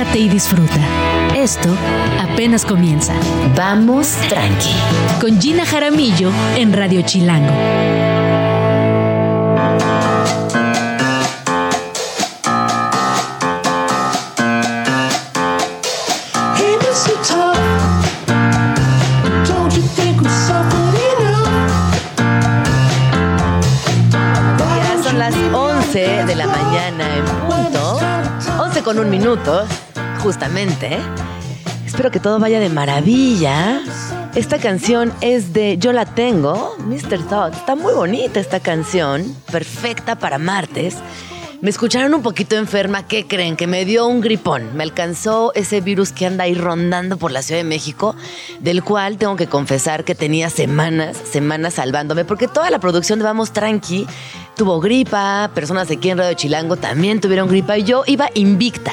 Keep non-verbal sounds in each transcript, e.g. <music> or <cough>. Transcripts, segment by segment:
relájate y disfruta. Esto apenas comienza. Vamos tranqui. Con Gina Jaramillo en Radio Chilango. Ya son las 11 de la mañana en punto. 11 con un minuto, justamente. Espero que todo vaya de maravilla. Esta canción es de Yo la tengo, Mr. Thought. Está muy bonita esta canción, perfecta para martes. Me escucharon un poquito enferma, ¿qué creen? Que me dio un gripón. Me alcanzó ese virus que anda ahí rondando por la Ciudad de México, del cual tengo que confesar que tenía semanas, semanas salvándome, porque toda la producción de Vamos Tranqui tuvo gripa, personas aquí en Radio Chilango también tuvieron gripa y yo iba invicta.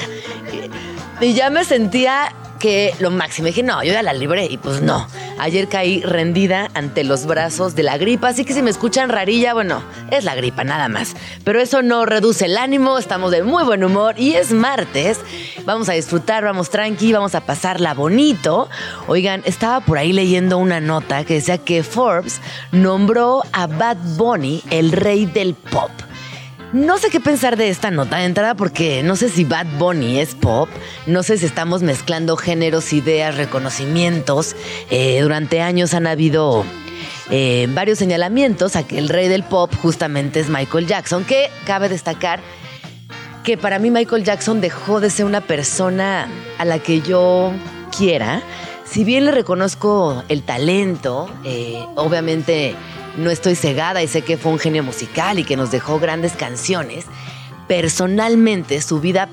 Y ya me sentía que lo máximo. Dije, no, yo ya la libré. Y pues no. Ayer caí rendida ante los brazos de la gripa. Así que si me escuchan rarilla, bueno, es la gripa, nada más. Pero eso no reduce el ánimo. Estamos de muy buen humor. Y es martes. Vamos a disfrutar, vamos tranqui, vamos a pasarla bonito. Oigan, estaba por ahí leyendo una nota que decía que Forbes nombró a Bad Bunny el rey del pop. No sé qué pensar de esta nota de entrada porque no sé si Bad Bunny es pop, no sé si estamos mezclando géneros, ideas, reconocimientos. Eh, durante años han habido eh, varios señalamientos a que el rey del pop justamente es Michael Jackson, que cabe destacar que para mí Michael Jackson dejó de ser una persona a la que yo quiera. Si bien le reconozco el talento, eh, obviamente no estoy cegada y sé que fue un genio musical y que nos dejó grandes canciones. Personalmente, su vida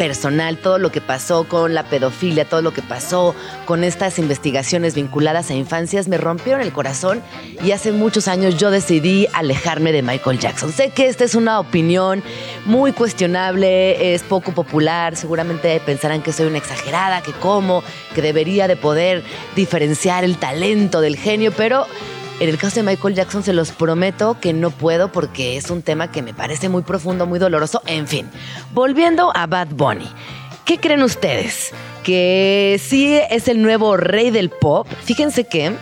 personal, todo lo que pasó con la pedofilia, todo lo que pasó con estas investigaciones vinculadas a infancias, me rompieron el corazón y hace muchos años yo decidí alejarme de Michael Jackson. Sé que esta es una opinión muy cuestionable, es poco popular, seguramente pensarán que soy una exagerada, que como, que debería de poder diferenciar el talento del genio, pero en el caso de Michael Jackson se los prometo que no puedo porque es un tema que me parece muy profundo, muy doloroso. En fin, volviendo a Bad Bunny. ¿Qué creen ustedes? ¿Que sí es el nuevo rey del pop? Fíjense que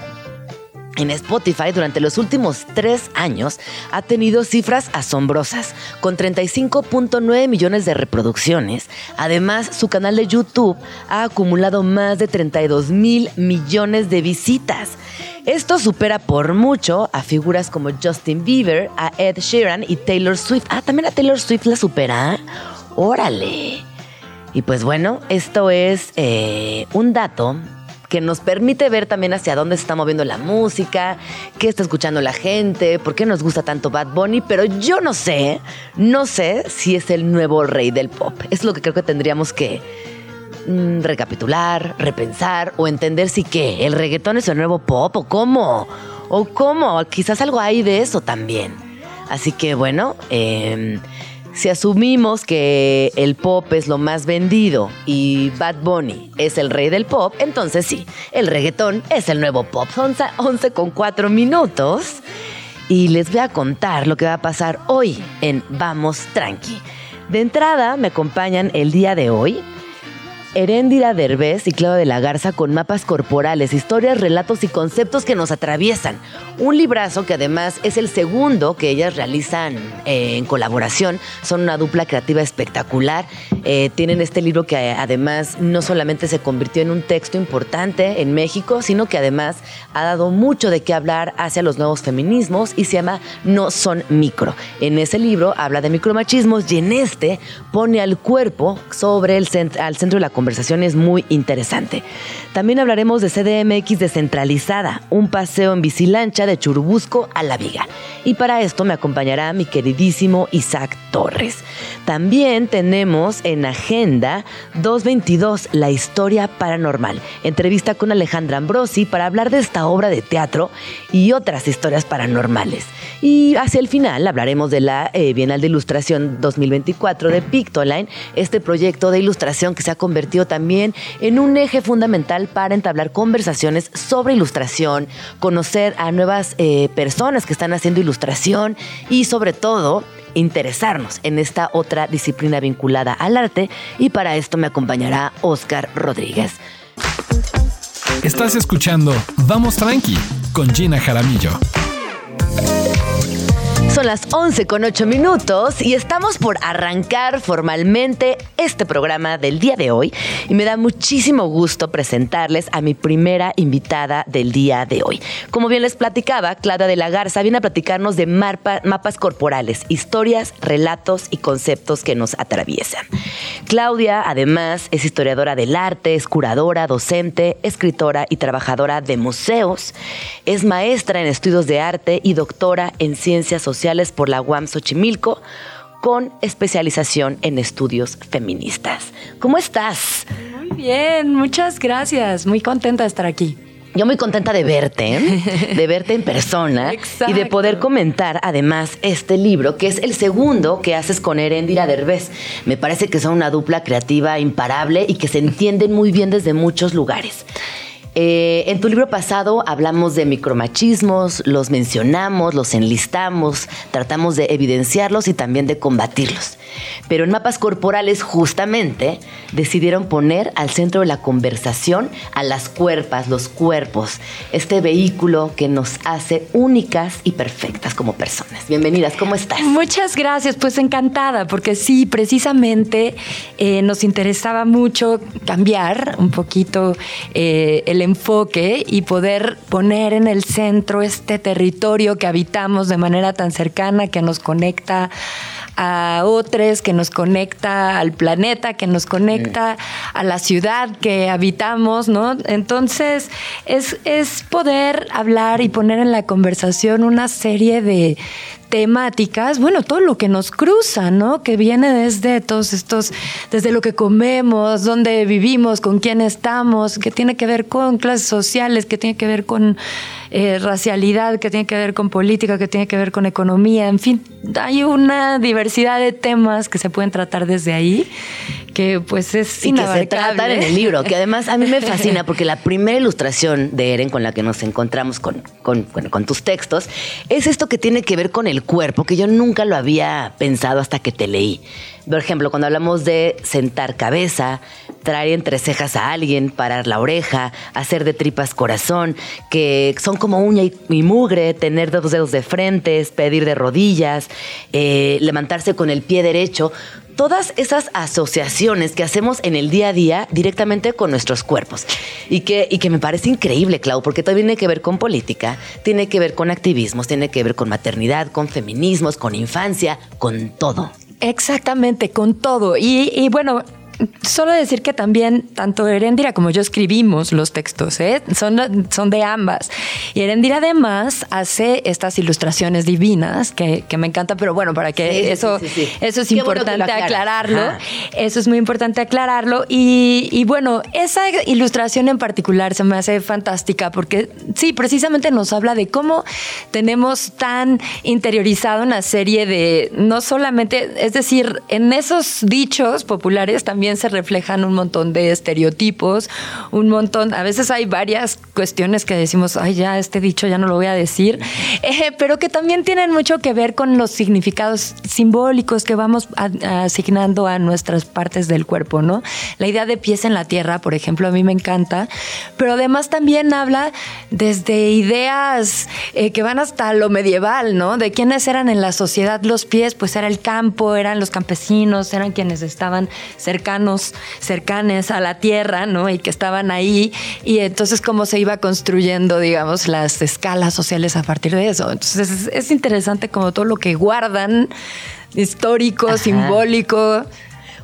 en Spotify durante los últimos tres años ha tenido cifras asombrosas, con 35.9 millones de reproducciones. Además, su canal de YouTube ha acumulado más de 32 mil millones de visitas. Esto supera por mucho a figuras como Justin Bieber, a Ed Sheeran y Taylor Swift. Ah, también a Taylor Swift la supera. Órale. Y pues bueno, esto es eh, un dato que nos permite ver también hacia dónde se está moviendo la música, qué está escuchando la gente, por qué nos gusta tanto Bad Bunny, pero yo no sé, no sé si es el nuevo rey del pop. Es lo que creo que tendríamos que mm, recapitular, repensar o entender si qué, el reggaetón es el nuevo pop o cómo, o cómo, quizás algo hay de eso también. Así que bueno, eh, si asumimos que el pop es lo más vendido y Bad Bunny es el rey del pop, entonces sí, el reggaetón es el nuevo pop. Son 11 con 4 minutos y les voy a contar lo que va a pasar hoy en Vamos Tranqui. De entrada me acompañan el día de hoy Heréndira Derbez y Claudia de la Garza con mapas corporales, historias, relatos y conceptos que nos atraviesan. Un librazo que además es el segundo que ellas realizan eh, en colaboración. Son una dupla creativa espectacular. Eh, tienen este libro que eh, además no solamente se convirtió en un texto importante en México, sino que además ha dado mucho de qué hablar hacia los nuevos feminismos y se llama No son micro. En ese libro habla de micromachismos y en este pone al cuerpo sobre el centro, al centro de la conversación es muy interesante. También hablaremos de CDMX descentralizada, un paseo en bicilancha de Churubusco a La Viga. Y para esto me acompañará mi queridísimo Isaac Torres. También tenemos en agenda 222, La historia paranormal. Entrevista con Alejandra Ambrosi para hablar de esta obra de teatro y otras historias paranormales. Y hacia el final hablaremos de la eh, Bienal de Ilustración 2024 de Pictoline, este proyecto de ilustración que se ha convertido también en un eje fundamental para entablar conversaciones sobre ilustración, conocer a nuevas eh, personas que están haciendo ilustración y sobre todo interesarnos en esta otra disciplina vinculada al arte y para esto me acompañará Oscar Rodríguez. Estás escuchando Vamos Tranqui con Gina Jaramillo. Son las 11 con 8 minutos y estamos por arrancar formalmente este programa del día de hoy y me da muchísimo gusto presentarles a mi primera invitada del día de hoy. Como bien les platicaba, Claudia de la Garza viene a platicarnos de mapas corporales, historias, relatos y conceptos que nos atraviesan. Claudia además es historiadora del arte, es curadora, docente, escritora y trabajadora de museos, es maestra en estudios de arte y doctora en ciencias sociales por la UAM Xochimilco con especialización en estudios feministas. ¿Cómo estás? Muy bien, muchas gracias. Muy contenta de estar aquí. Yo muy contenta de verte, ¿eh? de <laughs> verte en persona y de poder comentar además este libro, que es el segundo que haces con Erendira Derbez. Me parece que son una dupla creativa imparable y que se entienden muy bien desde muchos lugares. Eh, en tu libro pasado hablamos de micromachismos, los mencionamos, los enlistamos, tratamos de evidenciarlos y también de combatirlos. Pero en mapas corporales justamente decidieron poner al centro de la conversación a las cuerpas, los cuerpos, este vehículo que nos hace únicas y perfectas como personas. Bienvenidas, ¿cómo estás? Muchas gracias, pues encantada, porque sí, precisamente eh, nos interesaba mucho cambiar un poquito eh, el enfoque y poder poner en el centro este territorio que habitamos de manera tan cercana, que nos conecta a otros, que nos conecta al planeta, que nos conecta a la ciudad que habitamos, ¿no? Entonces, es, es poder hablar y poner en la conversación una serie de, temáticas, bueno, todo lo que nos cruza, ¿no? Que viene desde todos estos, desde lo que comemos, dónde vivimos, con quién estamos, que tiene que ver con clases sociales, que tiene que ver con eh, racialidad, que tiene que ver con política, que tiene que ver con economía, en fin, hay una diversidad de temas que se pueden tratar desde ahí que pues es y que se tratan en el libro, que además a mí me fascina porque la primera ilustración de Eren con la que nos encontramos con, con, con tus textos es esto que tiene que ver con el cuerpo, que yo nunca lo había pensado hasta que te leí. Por ejemplo, cuando hablamos de sentar cabeza, traer entre cejas a alguien, parar la oreja, hacer de tripas corazón, que son como uña y, mugre, tener dos dedos de frente, pedir de rodillas, eh, levantarse con el pie derecho, todas esas asociaciones que hacemos en el día a día directamente con nuestros cuerpos. Y que, y que me parece increíble, Clau, porque todo tiene que ver con política, tiene que ver con activismos, tiene que ver con maternidad, con feminismos, con infancia, con todo. Exactamente, con todo. Y, y bueno, Solo decir que también tanto Erendira como yo escribimos los textos, ¿eh? son, son de ambas. Y Erendira además hace estas ilustraciones divinas que, me encantan, pero bueno, para que eso, eso es importante aclararlo. Eso es muy importante aclararlo. Y, bueno, esa ilustración en particular se me hace fantástica porque sí, precisamente nos habla de cómo tenemos tan interiorizado una serie de, no solamente, es decir, en esos dichos populares también se reflejan un montón de estereotipos, un montón, a veces hay varias cuestiones que decimos, ay, ya este dicho ya no lo voy a decir, eh, pero que también tienen mucho que ver con los significados simbólicos que vamos asignando a nuestras partes del cuerpo, ¿no? La idea de pies en la tierra, por ejemplo, a mí me encanta, pero además también habla desde ideas eh, que van hasta lo medieval, ¿no? De quiénes eran en la sociedad los pies, pues era el campo, eran los campesinos, eran quienes estaban cercanos cercanos, a la tierra, ¿no? Y que estaban ahí. Y entonces cómo se iba construyendo, digamos, las escalas sociales a partir de eso. Entonces es, interesante como todo lo que guardan, histórico, simbólico.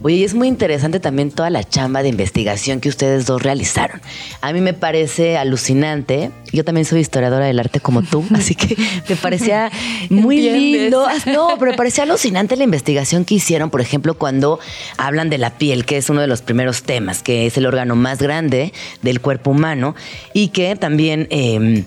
Oye, y es muy interesante también toda la chamba de investigación que ustedes dos realizaron. A mí me parece alucinante. Yo también soy historiadora del arte como tú, <laughs> así que me parecía muy lindo. No, pero me parecía alucinante la investigación que hicieron, por ejemplo, cuando hablan de la piel, que es uno de los primeros temas, que es el órgano más grande del cuerpo humano y que también... Em,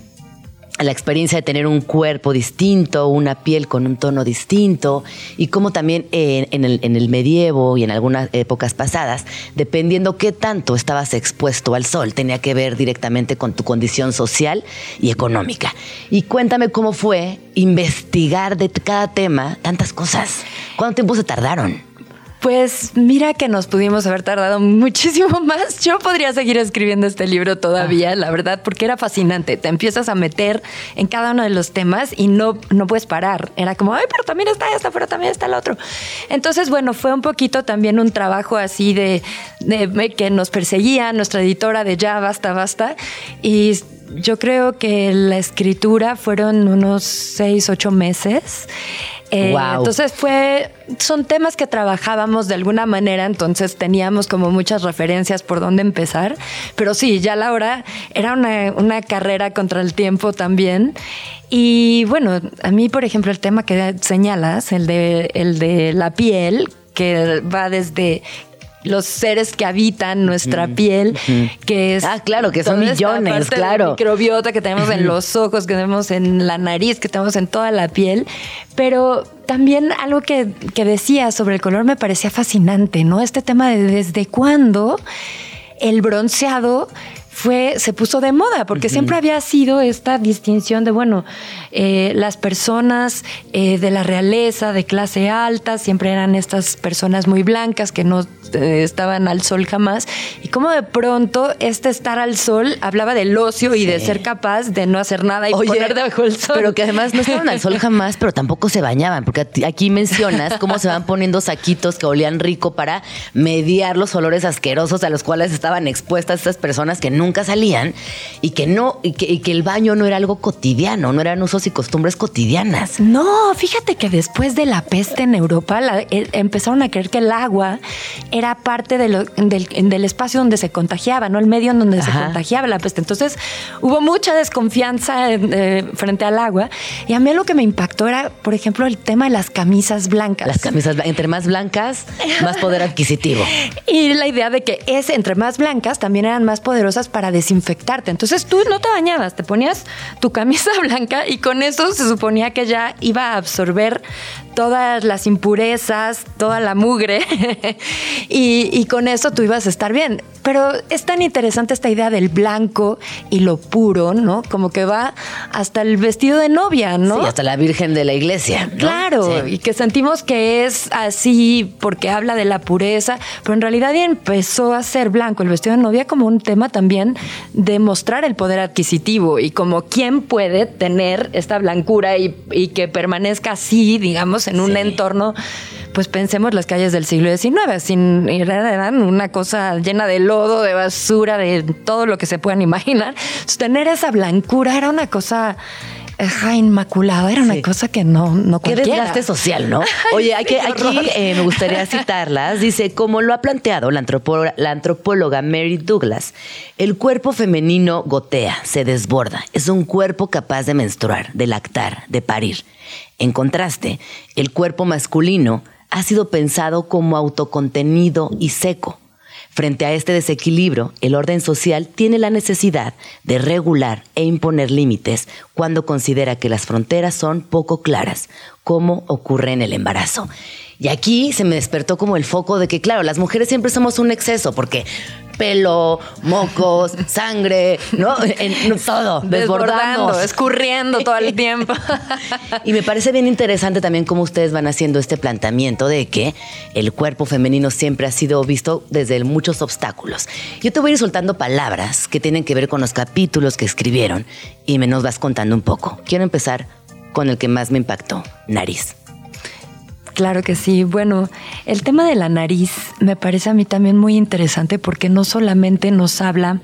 la experiencia de tener un cuerpo distinto, una piel con un tono distinto, y cómo también en, el, en, el, medievo y en algunas épocas pasadas, dependiendo qué tanto estabas expuesto al sol, tenía que ver directamente con tu condición social y económica. Y cuéntame cómo fue investigar de cada tema tantas cosas. ¿Cuánto tiempo se tardaron? Pues mira que nos pudimos haber tardado muchísimo <laughs> más. Yo podría seguir escribiendo este libro todavía, la verdad, porque era fascinante. Te empiezas a meter en cada uno de los temas y no, no puedes parar. Era como, ay, pero también está esta, pero también está el otro. Entonces, bueno, fue un poquito también un trabajo así de, de que nos perseguía nuestra editora de Ya, basta, basta. Y yo creo que la escritura fueron unos seis, ocho meses. Eh, entonces fue, son temas que trabajábamos de alguna manera, entonces teníamos como muchas referencias por dónde empezar, pero sí, ya la hora era una, una carrera contra el tiempo también. Y bueno, a mí, por ejemplo, el tema que señalas, el de, el de la piel, que va desde los seres que habitan nuestra piel, que es... Ah, claro, que son millones, claro. microbiota que tenemos en los ojos, que tenemos en la nariz, que tenemos en toda la piel. Pero también algo que, que decía sobre el color me parecía fascinante, ¿no? Este tema de desde cuándo el bronceado fue, se puso de moda, porque siempre había sido esta distinción de, bueno, eh, las personas eh, de la realeza, de clase alta, siempre eran estas personas muy blancas que no estaban al sol jamás, y como de pronto este estar al sol hablaba del ocio y de ser capaz de no hacer nada y poner debajo del sol. Pero que además no estaban al sol <laughs> jamás, pero tampoco se bañaban, porque aquí mencionas cómo se van poniendo saquitos que olían rico para mediar los olores asquerosos a los cuales estaban expuestas estas personas que nunca salían y que no, y que, el baño no era algo cotidiano, no eran usos y costumbres cotidianas. No, fíjate que después de la peste en Europa eh, empezaron a creer que el agua era parte de del, espacio donde se contagiaba, ¿no? El medio en donde se contagiaba la peste. Entonces hubo mucha desconfianza eh, frente al agua. Y a mí lo que me impactó era, por ejemplo, el tema de las camisas blancas. Las camisas, entre más blancas, más poder adquisitivo. <laughs> y la idea de que es entre más blancas también eran más poderosas para desinfectarte. Entonces tú no te bañabas, te ponías tu camisa <laughs> blanca y con eso se suponía que ya iba a absorber todas las impurezas, toda la mugre <laughs> y, con eso tú ibas a estar bien. Pero es tan interesante esta idea del blanco y lo puro, ¿no? Como que va hasta el vestido de novia, ¿no? Sí, hasta la Virgen de la Iglesia. Claro, y que sentimos que es así porque habla de la pureza, pero en realidad empezó a ser blanco el vestido de novia como un tema también de mostrar el poder adquisitivo y como quién puede tener esta blancura y, y que permanezca así, digamos, en un entorno, pues pensemos las calles del siglo XIX, sin, eran una cosa llena de lodo, de basura, de todo lo que se puedan imaginar. tener esa blancura era una cosa inmaculada, era una cosa que no, no Qué desgaste social, ¿no? <laughs> Oye, aquí, eh, me gustaría <laughs> citarlas. Dice, como lo ha planteado la, la antropóloga Mary Douglas, el cuerpo femenino gotea, se desborda. Es un cuerpo capaz de menstruar, de lactar, de parir. En contraste, el cuerpo masculino ha sido pensado como autocontenido y seco. Frente a este desequilibrio, el orden social tiene la necesidad de regular e imponer límites cuando considera que las fronteras son poco claras, como ocurre en el embarazo. Y aquí se me despertó como el foco de que, claro, las mujeres siempre somos un exceso, porque pelo, mocos, sangre, ¿no? En, todo, desbordando, escurriendo todo el tiempo. <laughs> y me parece bien interesante también cómo ustedes van haciendo este planteamiento de que el cuerpo femenino siempre ha sido visto desde muchos obstáculos. Yo te voy a ir soltando palabras que tienen que ver con los capítulos que escribieron y me nos vas contando un poco. Quiero empezar con el que más me impactó, nariz. Claro que sí. Bueno, el tema de la nariz me parece a mí también muy interesante porque no solamente nos habla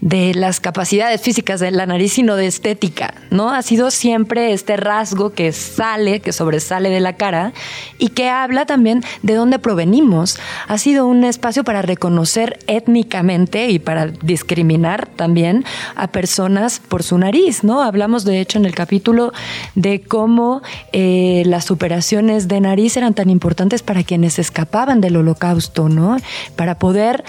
de las capacidades físicas de la nariz, sino de estética, ¿no? Ha sido siempre este rasgo que sale, que sobresale de la cara y que habla también de dónde provenimos. Ha sido un espacio para reconocer étnicamente y para discriminar también a personas por su nariz, ¿no? Hablamos de hecho en el capítulo de cómo eh, las operaciones de nariz eran tan importantes para quienes escapaban del holocausto, ¿no? Para poder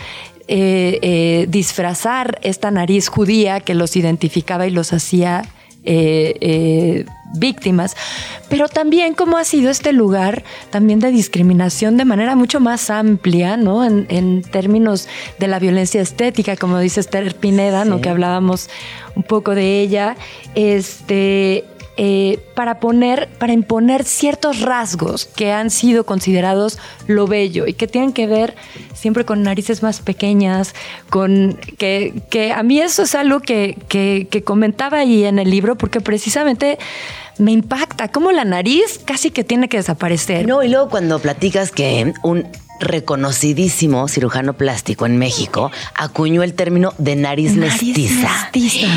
eh, eh, disfrazar esta nariz judía que los identificaba y los hacía eh, víctimas, pero también cómo ha sido este lugar también de discriminación de manera mucho más amplia, ¿no? En, en términos de la violencia estética, como dice Esther Pineda, ¿no? Que hablábamos un poco de ella, este, eh, para poner, para imponer ciertos rasgos que han sido considerados lo bello y que tienen que ver siempre con narices más pequeñas, con que, que a mí eso es algo que, que, que comentaba ahí en el libro, porque precisamente me impacta cómo la nariz casi que tiene que desaparecer. No, y luego cuando platicas que un reconocidísimo cirujano plástico en México acuñó el término de nariz, mestiza. mestiza.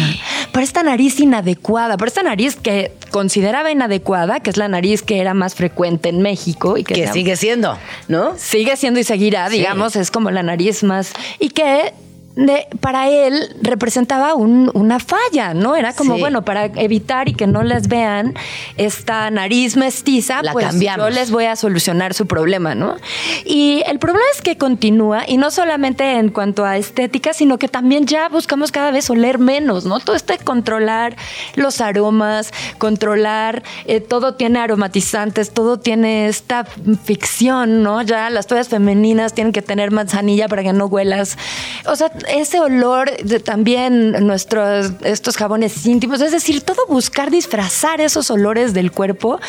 Para esta nariz inadecuada, para esta nariz que consideraba inadecuada, que es la nariz que era más frecuente en México y que, Que sigue siendo, ¿no? sigue siendo y seguirá, Sí. digamos, es como la nariz más. Y que de- para él representaba un- una falla, ¿no? Era como, Sí. bueno, para evitar y que no les vean esta nariz mestiza, La pues cambiamos. yo les voy a solucionar su problema, ¿no? Y el problema es que continúa, y no solamente en cuanto a estética, sino que también ya buscamos cada vez oler menos, ¿no? Todo este controlar los aromas, controlar, eh, todo tiene aromatizantes, todo tiene esta ficción, ¿no? Ya las toallas femeninas tienen que tener manzanilla para que no huelas. O sea, ese olor de también nuestros, estos jabones íntimos, es decir, todo buscar disfrazar esos olores del cuerpo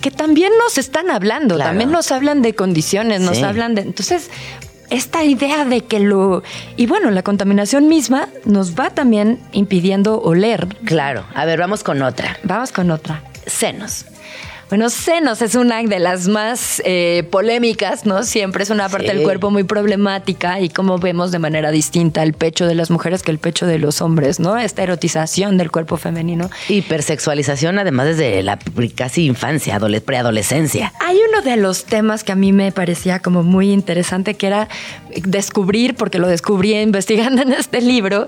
que también nos están hablando, Claro. también nos hablan de condiciones, nos hablan de... Entonces, esta idea de que lo... Y bueno, la contaminación misma nos va también impidiendo oler. Claro. A ver, vamos con otra. Vamos con otra. Senos. Bueno, senos es una de las más eh, polémicas, ¿no? Siempre es una parte Sí. del cuerpo muy problemática y como vemos de manera distinta el pecho de las mujeres que el pecho de los hombres, ¿no? Esta erotización del cuerpo femenino. Hipersexualización, además desde la casi infancia, adole- preadolescencia. Hay uno de los temas que a mí me parecía como muy interesante, que era descubrir, porque lo descubrí investigando <laughs> en este libro,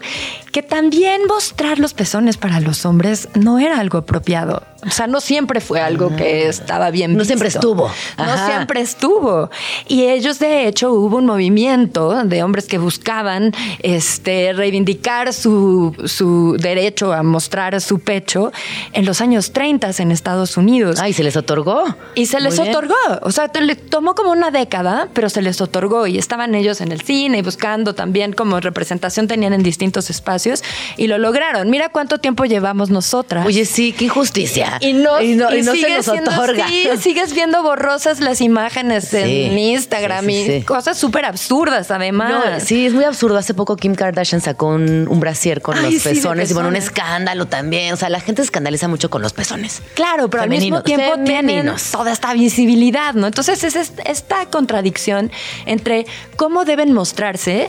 que también mostrar los pezones para los hombres no era algo apropiado. O sea, no siempre fue algo que estaba bien No siempre estuvo. No Ajá. siempre estuvo. Y ellos, de hecho, hubo un movimiento de hombres que buscaban este, reivindicar su, su derecho a mostrar su pecho en los años 30 en Estados Unidos. Ay, ¿se les otorgó? Y se les Muy bien. otorgó, o sea, le tomó como una década, pero se les otorgó y estaban ellos en el cine y buscando también como representación tenían en distintos espacios y lo lograron. Mira cuánto tiempo llevamos nosotras. Oye, sí, qué injusticia. y no, y no, y no se nos siendo otorga. así, sigues viendo borrosas las imágenes en Sí, Instagram sí, sí, y sí. cosas súper absurdas además. No, sí, es muy absurdo. Hace poco Kim Kardashian sacó un, un brasier con Ay, los sí, pezones y bueno, un escándalo también. O sea, la gente escandaliza mucho con los pezones. Claro, pero Femenino- al mismo tiempo tienen femeninos. toda esta visibilidad, ¿no? Entonces es est- esta contradicción entre cómo deben mostrarse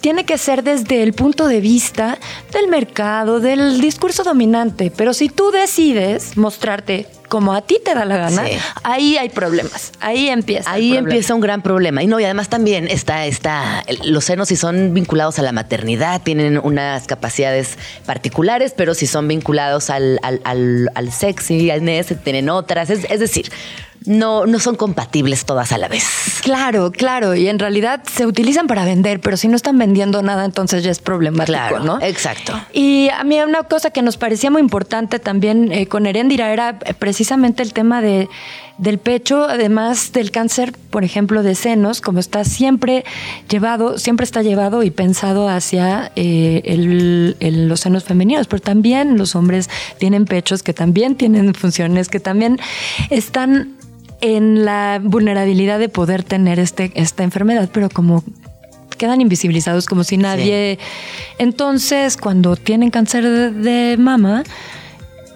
tiene que ser desde el punto de vista del mercado, del discurso dominante, pero si tú decides mostrarte como a ti te da la gana, Sí. ahí hay problemas, ahí empieza. Ahí empieza un gran problema. Y no, y además también está, está, los senos si son vinculados a la maternidad, tienen unas capacidades particulares, pero si son vinculados al, al, al, al sexy, al NS, tienen otras. Es, es decir, no, no son compatibles todas a la vez. Claro, claro, y en realidad se utilizan para vender, pero si no están vendiendo nada, entonces ya es problemático, Claro, ¿no? exacto. Y a mí una cosa que nos parecía muy importante también eh, con Heréndira era eh, precisamente el tema de, del pecho, además del cáncer, por ejemplo, de senos, como está siempre llevado, siempre está llevado y pensado hacia eh, el- el- los senos femeninos, pero también los hombres tienen pechos que también tienen <laughs> funciones, que también están en la vulnerabilidad de poder tener este, esta enfermedad, pero como quedan invisibilizados como si nadie... Entonces, cuando tienen cáncer de, de mama,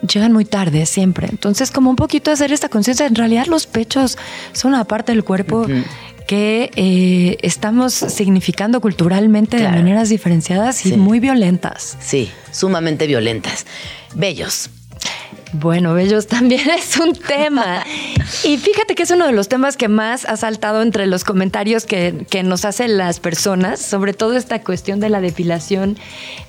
llegan muy tarde siempre. Entonces, como un poquito hacer esta conciencia, en realidad los pechos son una parte del cuerpo que eh, estamos significando culturalmente Claro. de maneras diferenciadas y Sí. muy violentas. Sí, sumamente violentas. Bellos. Bueno, bellos <laughs> también es un tema. Y fíjate que es uno de los temas que más ha saltado entre los comentarios que, que, nos hacen las personas, sobre todo esta cuestión de la depilación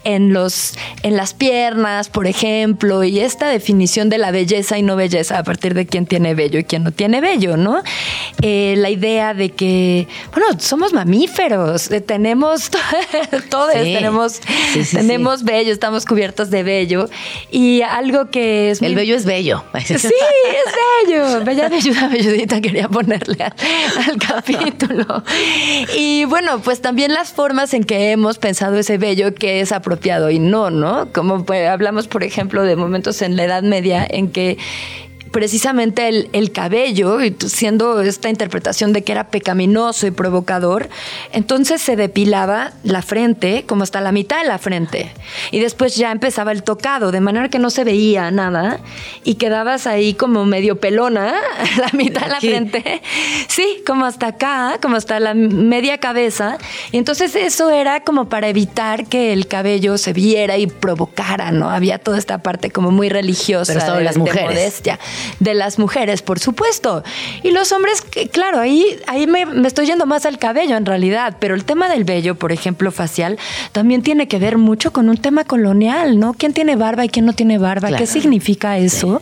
en, los, en las piernas, por ejemplo, y esta definición de la belleza y no belleza a partir de quién tiene vello y quién no tiene vello, ¿no? Eh, la idea de que, bueno, somos mamíferos, eh, tenemos, <laughs> todos tenemos, tenemos vello, estamos cubiertos de vello, y algo que es... El vello es bello. <laughs> Sí, es bello. Bella belluda, belludita quería ponerle al, <laughs> capítulo. Y bueno, pues también las formas en que hemos pensado ese bello que es apropiado y no, ¿no? Como pues, hablamos, por ejemplo, de momentos en la Edad Media en que precisamente el, el, cabello, siendo esta interpretación de que era pecaminoso y provocador, entonces se depilaba la frente como hasta la mitad de la frente. Y después ya empezaba el tocado, de manera que no se veía nada y quedabas ahí como medio pelona, <laughs> la mitad de la frente. Sí, como hasta acá, como hasta la media cabeza. Y entonces eso era como para evitar que el cabello se viera y provocara, ¿no? Había toda esta parte como muy religiosa. Pero de, las mujeres. modestia de las mujeres, por supuesto. Y los hombres, claro, ahí, ahí me, estoy yendo más al cabello en realidad, pero el tema del vello, por ejemplo, facial, también tiene que ver mucho con un tema colonial, ¿no? ¿Quién tiene barba y quién no tiene barba? ¿Qué significa eso?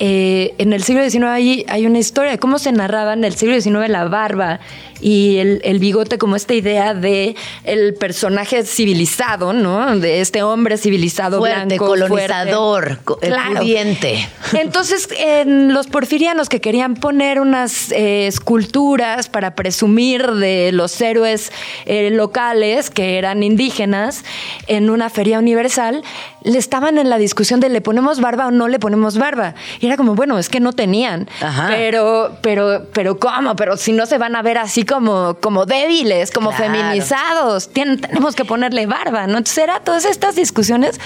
Eh, en el siglo XIX hay, hay, una historia de cómo se narraba en el siglo XIX la barba y el, bigote como esta idea de el personaje civilizado, ¿no? De este hombre civilizado fuerte, blanco, colonizador, claro. pudiente. Entonces, en los porfirianos que querían poner unas eh, esculturas para presumir de los héroes eh, locales que eran indígenas en una feria universal, le estaban en la discusión de le ponemos barba o no le ponemos barba. Y era como, bueno, es que no tenían. Pero, pero, pero ¿cómo? Pero si no se van a ver así como, como débiles, como feminizados, tenemos que ponerle barba, ¿no? Entonces era todas estas discusiones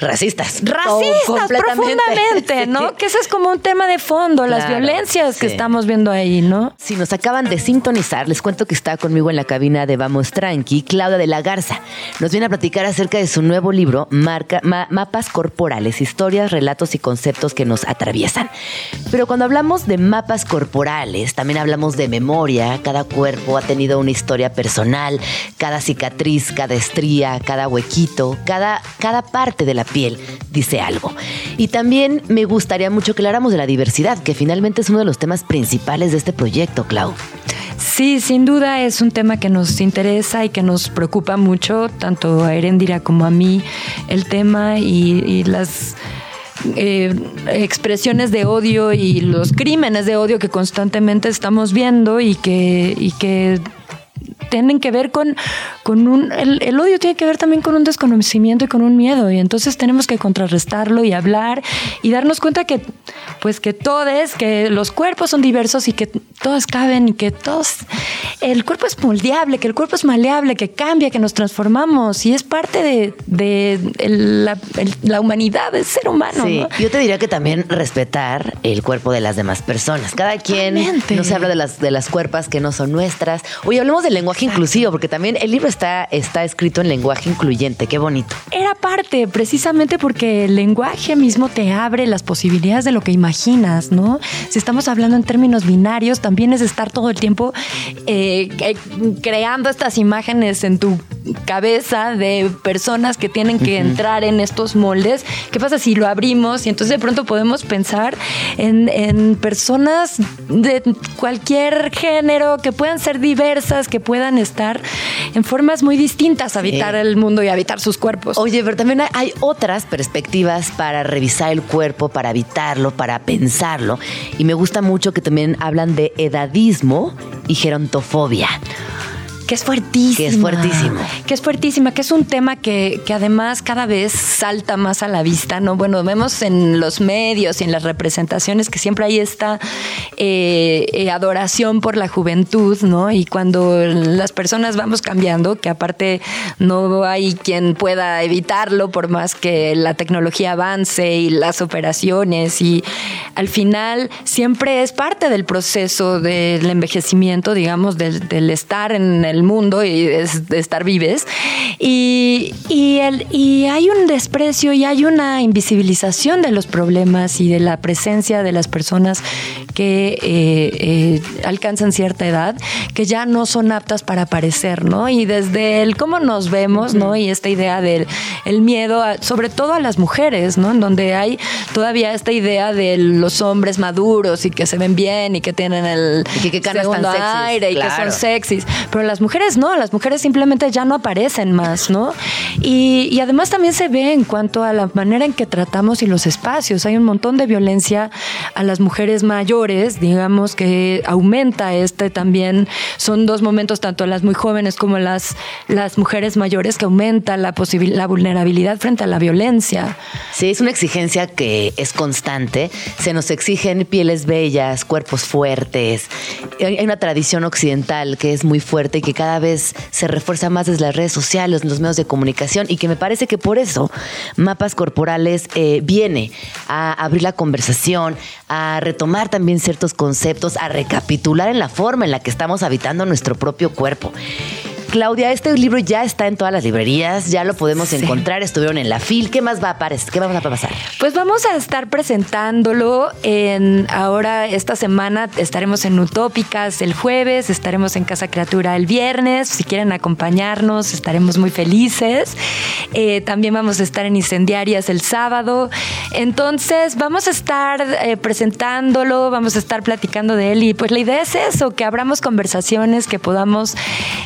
racistas. Racistas, profundamente, <laughs> ¿no? Que ese es como un tema de fondo, las violencias que estamos viendo ahí, ¿no? Si nos acaban de sintonizar, les cuento que está conmigo en la cabina de Vamos Tranqui, Claudia de la Garza. Nos viene a platicar acerca de su nuevo libro, Marca, Mapas Corporales, historias, relatos y conceptos que nos atraviesan. Pero cuando hablamos de mapas corporales, también hablamos de memoria. Cada cuerpo ha tenido una historia personal, cada cicatriz, cada estría, cada huequito, cada, cada parte de la piel dice algo. Y también me gustaría mucho que habláramos de la diversidad, que finalmente es uno de los temas principales de este proyecto, Clau. Sí, sin duda es un tema que nos interesa y que nos preocupa mucho, tanto a Erendira como a mí, el tema y, las eh, expresiones de odio y los crímenes de odio que constantemente estamos viendo y que, y que tienen que ver con, con un... El, odio tiene que ver también con un desconocimiento y con un miedo. Y entonces tenemos que contrarrestarlo y hablar y darnos cuenta que, pues que todos, que los cuerpos son diversos y que todos caben y que todos... El cuerpo es moldeable, que el cuerpo es maleable, que cambia, que nos transformamos y es parte de, de la, la, humanidad, del ser humano. Sí, yo te diría que también respetar el cuerpo de las demás personas. Cada quien no se habla de las, de las cuerpas que no son nuestras. Oye, hablemos del lenguaje inclusivo, porque también el libro está, está escrito en lenguaje incluyente. Qué bonito. Era parte, precisamente porque el lenguaje mismo te abre las posibilidades de lo que imaginas, ¿no? Si estamos hablando en términos binarios, también es estar todo el tiempo eh, eh, creando estas imágenes en tu cabeza de personas que tienen que entrar en estos moldes. ¿Qué pasa si lo abrimos y entonces de pronto podemos pensar en, en personas de cualquier género que puedan ser diversas, que puedan estar en formas muy distintas habitar el mundo y habitar sus cuerpos. Oye, pero también hay otras perspectivas para revisar el cuerpo, para habitarlo, para pensarlo. Y me gusta mucho que también hablan de edadismo y gerontofobia que es fuertísima. Que es fuertísimo. Que es fuertísima, que es un tema que, que, además cada vez salta más a la vista, ¿no? Bueno, vemos en los medios y en las representaciones que siempre hay esta eh, eh, adoración por la juventud, ¿no? Y cuando las personas vamos cambiando, que aparte no hay quien pueda evitarlo por más que la tecnología avance y las operaciones y al final siempre es parte del proceso del envejecimiento, digamos, del, del estar en el el mundo y es de estar vives. Y, y, el, y hay un desprecio y hay una invisibilización de los problemas y de la presencia de las personas que eh, eh, alcanzan cierta edad, que ya no son aptas para aparecer, ¿no? Y desde el cómo nos vemos, ¿no? Y esta idea del el miedo, sobre todo a las mujeres, ¿no? En donde hay todavía esta idea de los hombres maduros y que se ven bien y que tienen el y que, segundo aire y que son sexys. Pero las mujeres no, las mujeres simplemente ya no aparecen más, ¿no? Y, y además también se ve en cuanto a la manera en que tratamos y los espacios. Hay un montón de violencia a las mujeres mayores, digamos que aumenta este también. Son dos momentos, tanto las muy jóvenes como las, las mujeres mayores, que aumenta la, la vulnerabilidad frente a la violencia. Sí, es una exigencia que es constante. Se nos exigen pieles bellas, cuerpos fuertes. Hay una tradición occidental que es muy fuerte y que cada vez se refuerza más desde las redes sociales, los medios de comunicación y que me parece que por eso Mapas Corporales eh, viene a abrir la conversación, a retomar también ciertos conceptos, a recapitular en la forma en la que estamos habitando nuestro propio cuerpo. Claudia, este libro ya está en todas las librerías, ya lo podemos encontrar, estuvieron en la FIL. ¿Qué más va a aparecer? ¿Qué vamos a pasar? Pues vamos a estar presentándolo en ahora esta semana estaremos en Utópicas el jueves, estaremos en Casa Criatura el viernes. Si quieren acompañarnos, estaremos muy felices. Eh, también vamos a estar en Incendiarias el sábado. Entonces, vamos a estar eh, presentándolo, vamos a estar platicando de él y pues la idea es eso, que abramos conversaciones, que podamos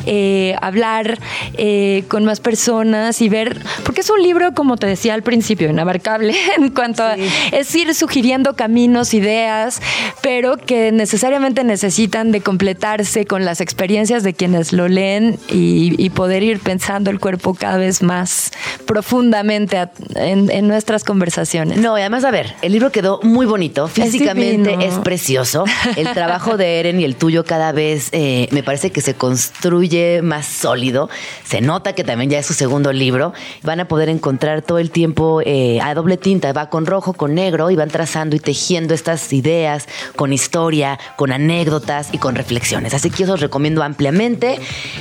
eh, hablar eh, con más personas y ver, porque es un libro, como te decía al principio, inabarcable <laughs> en cuanto a es ir sugiriendo caminos, ideas, pero que necesariamente necesitan de completarse con las experiencias de quienes lo leen y, poder ir pensando el cuerpo cada vez más profundamente en, nuestras conversaciones. No, y además, a ver, el libro quedó muy bonito, físicamente es, precioso, <laughs> el trabajo de Eren y el tuyo cada vez eh, me parece que se construye más sólido. Se nota que también ya es su segundo libro. Van a poder encontrar todo el tiempo eh, a doble tinta, va con rojo, con negro, y van trazando y tejiendo estas ideas con historia, con anécdotas y con reflexiones. Así que yo os recomiendo ampliamente.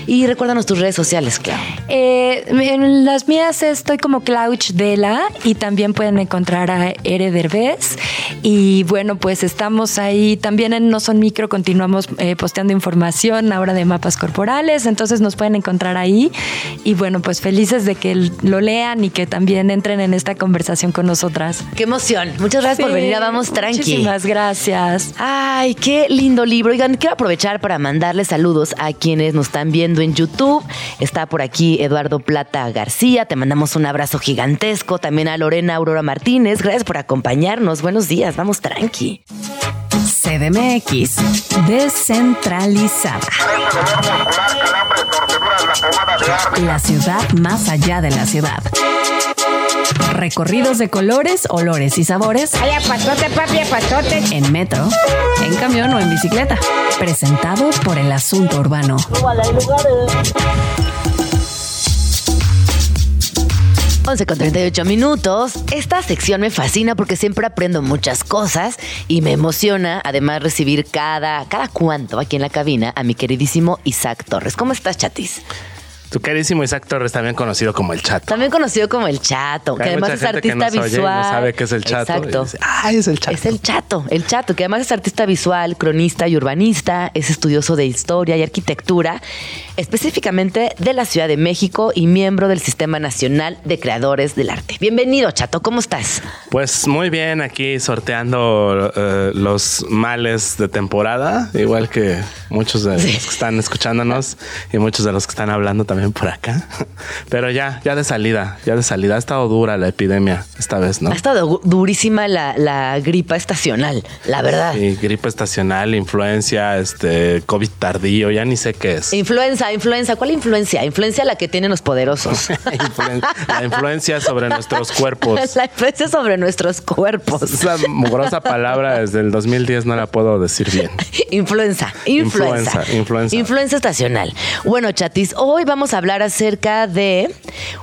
Y recuérdanos tus redes sociales, Clau. Eh, en las mías estoy como Clouch Dela y también pueden encontrar a Ere Derbez. Y bueno, pues estamos ahí también en No Son Micro, continuamos eh, posteando información ahora de mapas corporales. Entonces nos pueden encontrar ahí. Y bueno, pues felices de que lo lean y que también entren en esta conversación con nosotras. Qué emoción. Muchas gracias por venir a Vamos Tranqui. Muchísimas gracias. Ay, qué lindo libro. Oigan, quiero aprovechar para mandarles saludos a quienes nos están viendo en YouTube. Está por aquí Eduardo Plata García. Te mandamos un abrazo gigantesco. También a Lorena Aurora Martínez. Gracias por acompañarnos. Buenos días. Vamos tranqui. CDMX descentralizada. La ciudad más allá de la ciudad. Recorridos de colores, olores y sabores. En metro, en camión o en bicicleta. Presentado por el asunto urbano. 11 con 38 minutos. Esta sección me fascina porque siempre aprendo muchas cosas y me emociona además recibir cada, cada cuanto aquí en la cabina a mi queridísimo Isaac Torres. ¿Cómo estás, chatis? Tu carísimo Isaac Torres, también conocido como el Chato. También conocido como el Chato, que además es artista visual. no sabe qué es el Chato. Exacto. ah, es el Chato. Es el Chato, el Chato, que además es artista visual, cronista y urbanista, es estudioso de historia y arquitectura, específicamente de la Ciudad de México y miembro del Sistema Nacional de Creadores del Arte. Bienvenido, Chato, ¿cómo estás? Pues muy bien, aquí sorteando eh, los males de temporada, igual que muchos de los que están escuchándonos y muchos de los que están hablando también por acá. <laughs> Pero ya, ya de salida, ya de salida. Ha estado dura la epidemia esta vez, ¿no? Ha estado durísima la, gripa estacional, la verdad. Sí, gripa estacional, influencia, este, COVID tardío, ya ni sé qué es. Influenza, influenza. ¿Cuál influencia? Influencia la que tienen los poderosos. <laughs> la influencia sobre nuestros cuerpos. <laughs> La influencia sobre nuestros cuerpos. Esa mugrosa palabra desde el 2010 no la puedo decir bien. Influenza, influenza. Influenza, influenza. Influenza estacional. Bueno, chatis, hoy vamos a hablar acerca de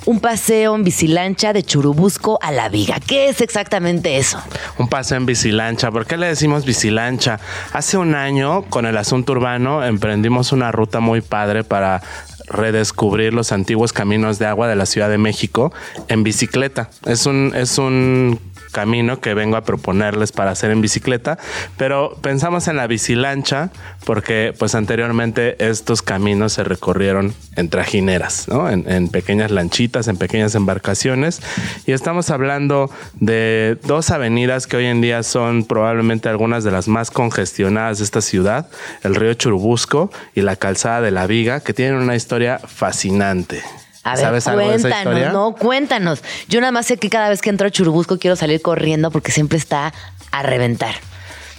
un paseo en bicilancha de Churubusco a La Viga. ¿Qué es exactamente eso? Un paseo en bicilancha. ¿Por qué le decimos bicilancha? Hace un año, con el asunto urbano, emprendimos una ruta muy padre para redescubrir los antiguos caminos de agua de la Ciudad de México en bicicleta. Es un, es un camino que vengo a proponerles para hacer en bicicleta, pero pensamos en la bicilancha porque pues anteriormente estos caminos se recorrieron en trajineras, ¿no? en, en pequeñas lanchitas, en pequeñas embarcaciones y estamos hablando de dos avenidas que hoy en día son probablemente algunas de las más congestionadas de esta ciudad, el río Churubusco y la calzada de la Viga, que tienen una historia fascinante. A ver, cuéntanos, no, cuéntanos. Yo nada más sé que cada vez que entro a Churubusco quiero salir corriendo porque siempre está a reventar.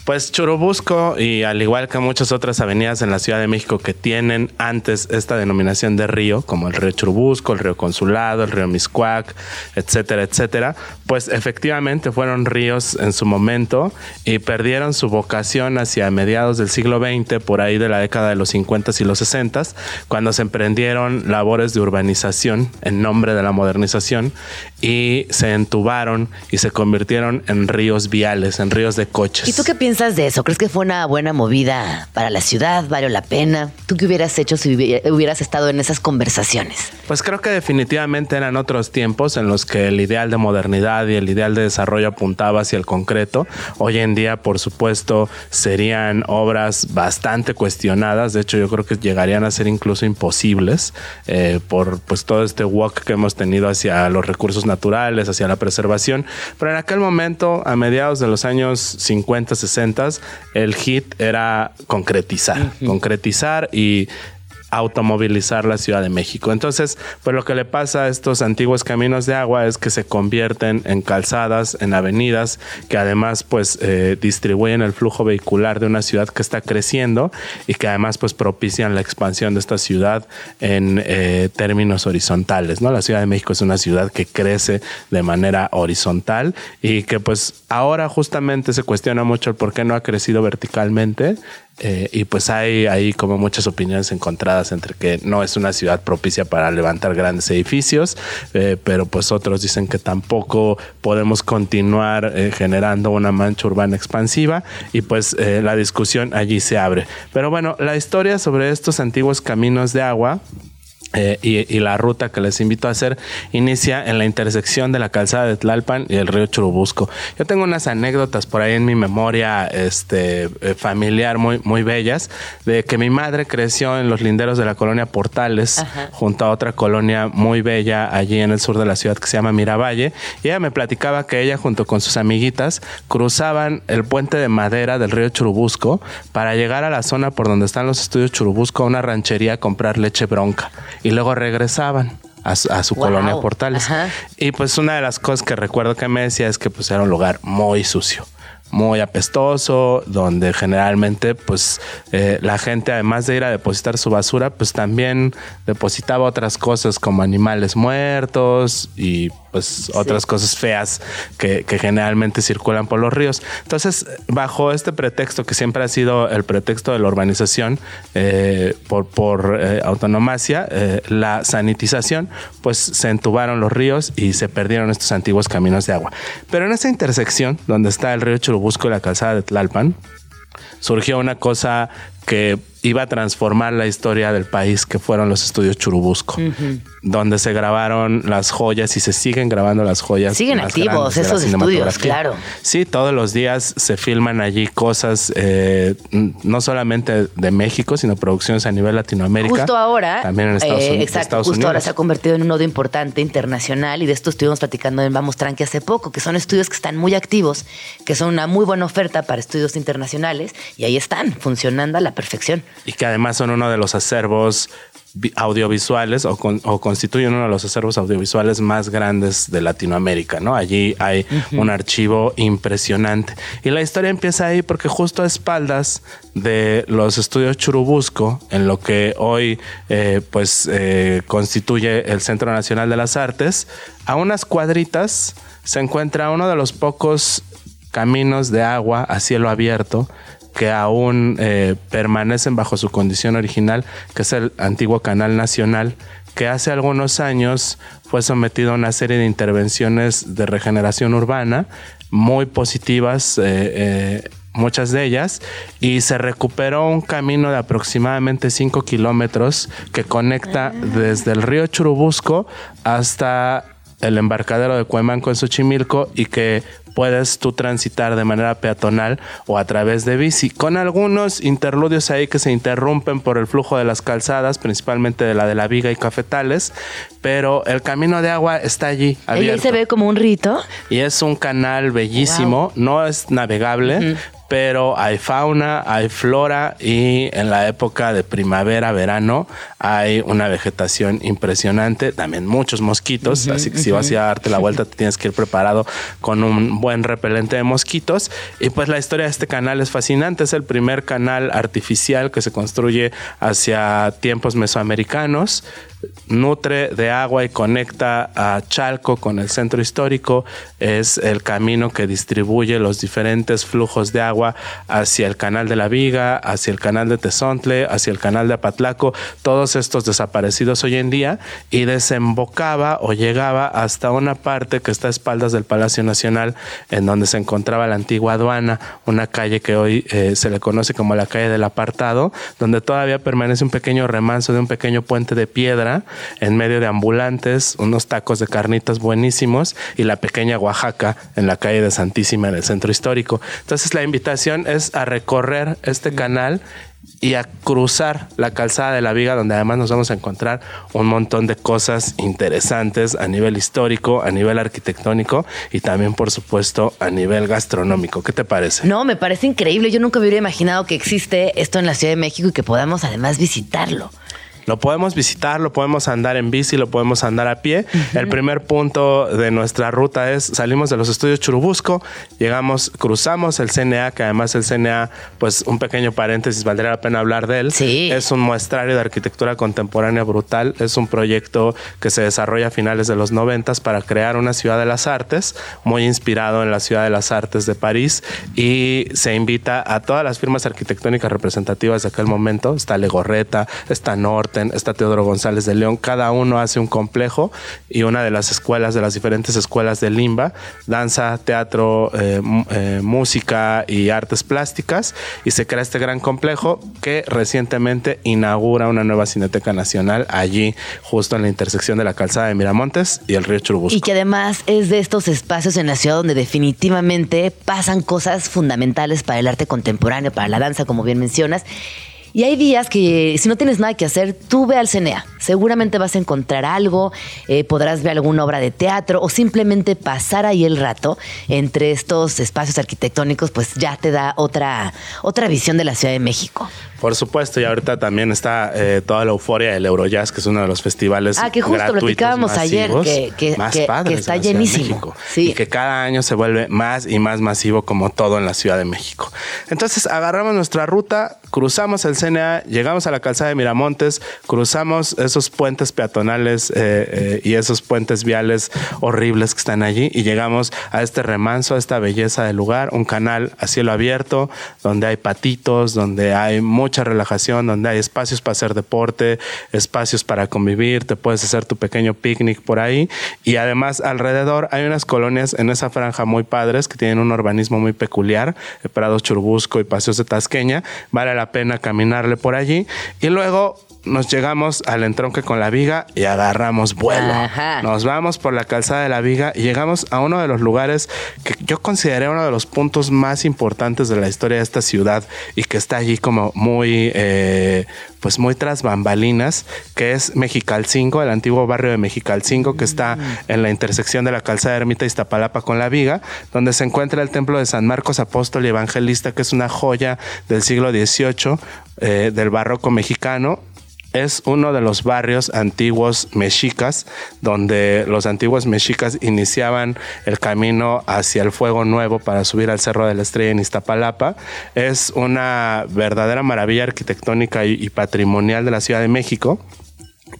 Pues Churubusco y al igual que muchas otras avenidas en la Ciudad de México que tienen antes esta denominación de río, como el río Churubusco, el río Consulado, el río Miscuac, etcétera, etcétera, pues efectivamente fueron ríos en su momento y perdieron su vocación hacia mediados del siglo XX, por ahí de la década de los 50 y los 60, cuando se emprendieron labores de urbanización en nombre de la modernización y se entubaron y se convirtieron en ríos viales, en ríos de coches. ¿Y tú qué piensas? de eso? ¿Crees que fue una buena movida para la ciudad? ¿Valió la pena? ¿Tú qué hubieras hecho si hubieras estado en esas conversaciones? Pues creo que definitivamente eran otros tiempos en los que el ideal de modernidad y el ideal de desarrollo apuntaba hacia el concreto. Hoy en día, por supuesto, serían obras bastante cuestionadas. De hecho, yo creo que llegarían a ser incluso imposibles eh, por pues todo este walk que hemos tenido hacia los recursos naturales, hacia la preservación. Pero en aquel momento, a mediados de los años 50, 60, el hit era concretizar, concretizar y automovilizar la Ciudad de México. Entonces, pues lo que le pasa a estos antiguos caminos de agua es que se convierten en calzadas, en avenidas, que además pues eh, distribuyen el flujo vehicular de una ciudad que está creciendo y que además pues propician la expansión de esta ciudad en eh, términos horizontales, ¿no? La Ciudad de México es una ciudad que crece de manera horizontal y que pues ahora justamente se cuestiona mucho el por qué no ha crecido verticalmente eh, y pues hay ahí como muchas opiniones encontradas entre que no es una ciudad propicia para levantar grandes edificios, eh, pero pues otros dicen que tampoco podemos continuar eh, generando una mancha urbana expansiva y pues la discusión allí se abre. Pero bueno, la historia sobre estos antiguos caminos de agua eh, y, la ruta que les invito a hacer inicia en la intersección de la calzada de Tlalpan y el río Churubusco. Yo tengo unas anécdotas por ahí en mi memoria este, eh, familiar muy, muy bellas de que mi madre creció en los linderos de la colonia Portales junto a otra colonia muy bella allí en el sur de la ciudad que se llama Miravalle y ella me platicaba que ella junto con sus amiguitas cruzaban el puente de madera del río Churubusco para llegar a la zona por donde están los estudios Churubusco a una ranchería a comprar leche bronca y luego regresaban. A su, colonia Portales. Y pues una de las cosas que recuerdo que me decía es que pues era un lugar muy sucio muy apestoso, donde generalmente pues eh, la gente además de ir a depositar su basura, pues también depositaba otras cosas como animales muertos y pues otras cosas feas que, generalmente circulan por los ríos. Entonces, bajo este pretexto que siempre ha sido el pretexto de la urbanización eh, por, por eh, autonomacia, eh, la sanitización, pues se entubaron los ríos y se perdieron estos antiguos caminos de agua. Pero en esa intersección, donde está el río Churubusco y la calzada de Tlalpan, surgió una cosa que iba a transformar la historia del país, que fueron los estudios Churubusco, donde se grabaron las joyas y se siguen grabando las joyas. Siguen activos esos estudios, claro. Sí, todos los días se filman allí cosas, eh, no solamente de México, sino producciones a nivel Latinoamérica. Justo ahora, también en Estados, eh, exacto, justo ahora se ha convertido en un nodo importante internacional y de esto estuvimos platicando en Vamos Tranqui hace poco, que son estudios que están muy activos, que son una muy buena oferta para estudios internacionales y ahí están, funcionando a la perfección y que además son uno de los acervos audiovisuales o, constituyen uno de los acervos audiovisuales más grandes de Latinoamérica, ¿no? Allí hay un archivo impresionante. Y la historia empieza ahí porque justo a espaldas de los estudios Churubusco, en lo que hoy eh, pues eh, constituye el Centro Nacional de las Artes, a unas cuadritas se encuentra uno de los pocos caminos de agua a cielo abierto que aún eh, permanecen bajo su condición original, que es el antiguo canal nacional que hace algunos años fue sometido a una serie de intervenciones de regeneración urbana muy positivas. Eh, eh, muchas de ellas, y se recuperó un camino de aproximadamente 5 kilómetros que conecta desde el río Churubusco hasta el embarcadero de Cuemanco en Xochimilco y que puedes tú transitar de manera peatonal o a través de bici, con algunos interludios ahí que se interrumpen por el flujo de las calzadas, principalmente de la de la viga y cafetales, pero el camino de agua está allí. Abierto. Ahí se ve como un rito. Y es un canal bellísimo, no es navegable, pero hay fauna, hay flora y en la época de primavera, verano, hay una vegetación impresionante, también muchos mosquitos, así que si vas a darte la vuelta te tienes que ir preparado con un buen repelente de mosquitos. Y pues la historia de este canal es fascinante, es el primer canal artificial que se construye hacia tiempos mesoamericanos nutre de agua y conecta a Chalco con el centro histórico. Es el camino que distribuye los diferentes flujos de agua hacia el canal de la Viga, hacia el canal de Tezontle, hacia el canal de Apatlaco, todos estos desaparecidos hoy en día, y desembocaba o llegaba hasta una parte que está a espaldas del Palacio Nacional, en donde se encontraba la antigua aduana, una calle que hoy eh, se le conoce como la calle del apartado, donde todavía permanece un pequeño remanso de un pequeño puente de piedra en medio de ambulantes, unos tacos de carnitas buenísimos y la pequeña Oaxaca en la calle de Santísima en el centro histórico. Entonces la invitación es a recorrer este canal y a cruzar la calzada de la viga donde además nos vamos a encontrar un montón de cosas interesantes a nivel histórico, a nivel arquitectónico y también por supuesto a nivel gastronómico. ¿Qué te parece? No, me parece increíble. Yo nunca hubiera imaginado que existe esto en la Ciudad de México y que podamos además visitarlo. Lo podemos visitar, lo podemos andar en bici, lo podemos andar a pie. El primer punto de nuestra ruta es salimos de los estudios Churubusco, llegamos, cruzamos el CNA, que además el CNA, pues un pequeño paréntesis, valdría la pena hablar de él. Sí. Es un muestrario de arquitectura contemporánea brutal. Es un proyecto que se desarrolla a finales de los noventas para crear una ciudad de las artes, muy inspirado en la ciudad de las artes de París y se invita a todas las firmas arquitectónicas representativas de aquel momento. Está Legorreta, está Norte, está Teodoro González de León, cada uno hace un complejo y una de las escuelas, de las diferentes escuelas de Limba, danza, teatro, eh, eh, música y artes plásticas, y se crea este gran complejo que recientemente inaugura una nueva Cineteca Nacional allí, justo en la intersección de la calzada de Miramontes y el río Churubusco. Y que además es de estos espacios en la ciudad donde definitivamente pasan cosas fundamentales para el arte contemporáneo, para la danza, como bien mencionas. Y hay días que si no tienes nada que hacer, tú ve al CNEA. Seguramente vas a encontrar algo, eh, podrás ver alguna obra de teatro o simplemente pasar ahí el rato entre estos espacios arquitectónicos, pues ya te da otra, otra visión de la Ciudad de México. Por supuesto, y ahorita también está eh, toda la euforia del Eurojazz, que es uno de los festivales. Ah, que justo platicábamos ayer, que, que, más que, está llenísimo. Sí. Y que cada año se vuelve más y más masivo, como todo en la Ciudad de México. Entonces, agarramos nuestra ruta, cruzamos el CNA, llegamos a la calzada de Miramontes, cruzamos esos puentes peatonales eh, eh, y esos puentes viales horribles que están allí, y llegamos a este remanso, a esta belleza del lugar, un canal a cielo abierto, donde hay patitos, donde hay mucha relajación, donde hay espacios para hacer deporte, espacios para convivir, te puedes hacer tu pequeño picnic por ahí. Y además alrededor hay unas colonias en esa franja muy padres que tienen un urbanismo muy peculiar, Prados Churbusco y Paseos de Tasqueña. Vale la pena caminarle por allí. Y luego nos llegamos al entronque con la viga y agarramos vuelo. Ajá. Nos vamos por la calzada de la viga y llegamos a uno de los lugares que yo consideré uno de los puntos más importantes de la historia de esta ciudad y que está allí como muy, eh, pues muy tras bambalinas, que es Mexicalcingo, el antiguo barrio de Mexicalcingo que está en la intersección de la calzada Ermita Iztapalapa con la viga, donde se encuentra el templo de San Marcos Apóstol y Evangelista, que es una joya del siglo XVIII, eh, del barroco mexicano es uno de los barrios antiguos mexicas, donde los antiguos mexicas iniciaban el camino hacia el fuego nuevo para subir al Cerro de la Estrella en Iztapalapa. Es una verdadera maravilla arquitectónica y, patrimonial de la Ciudad de México.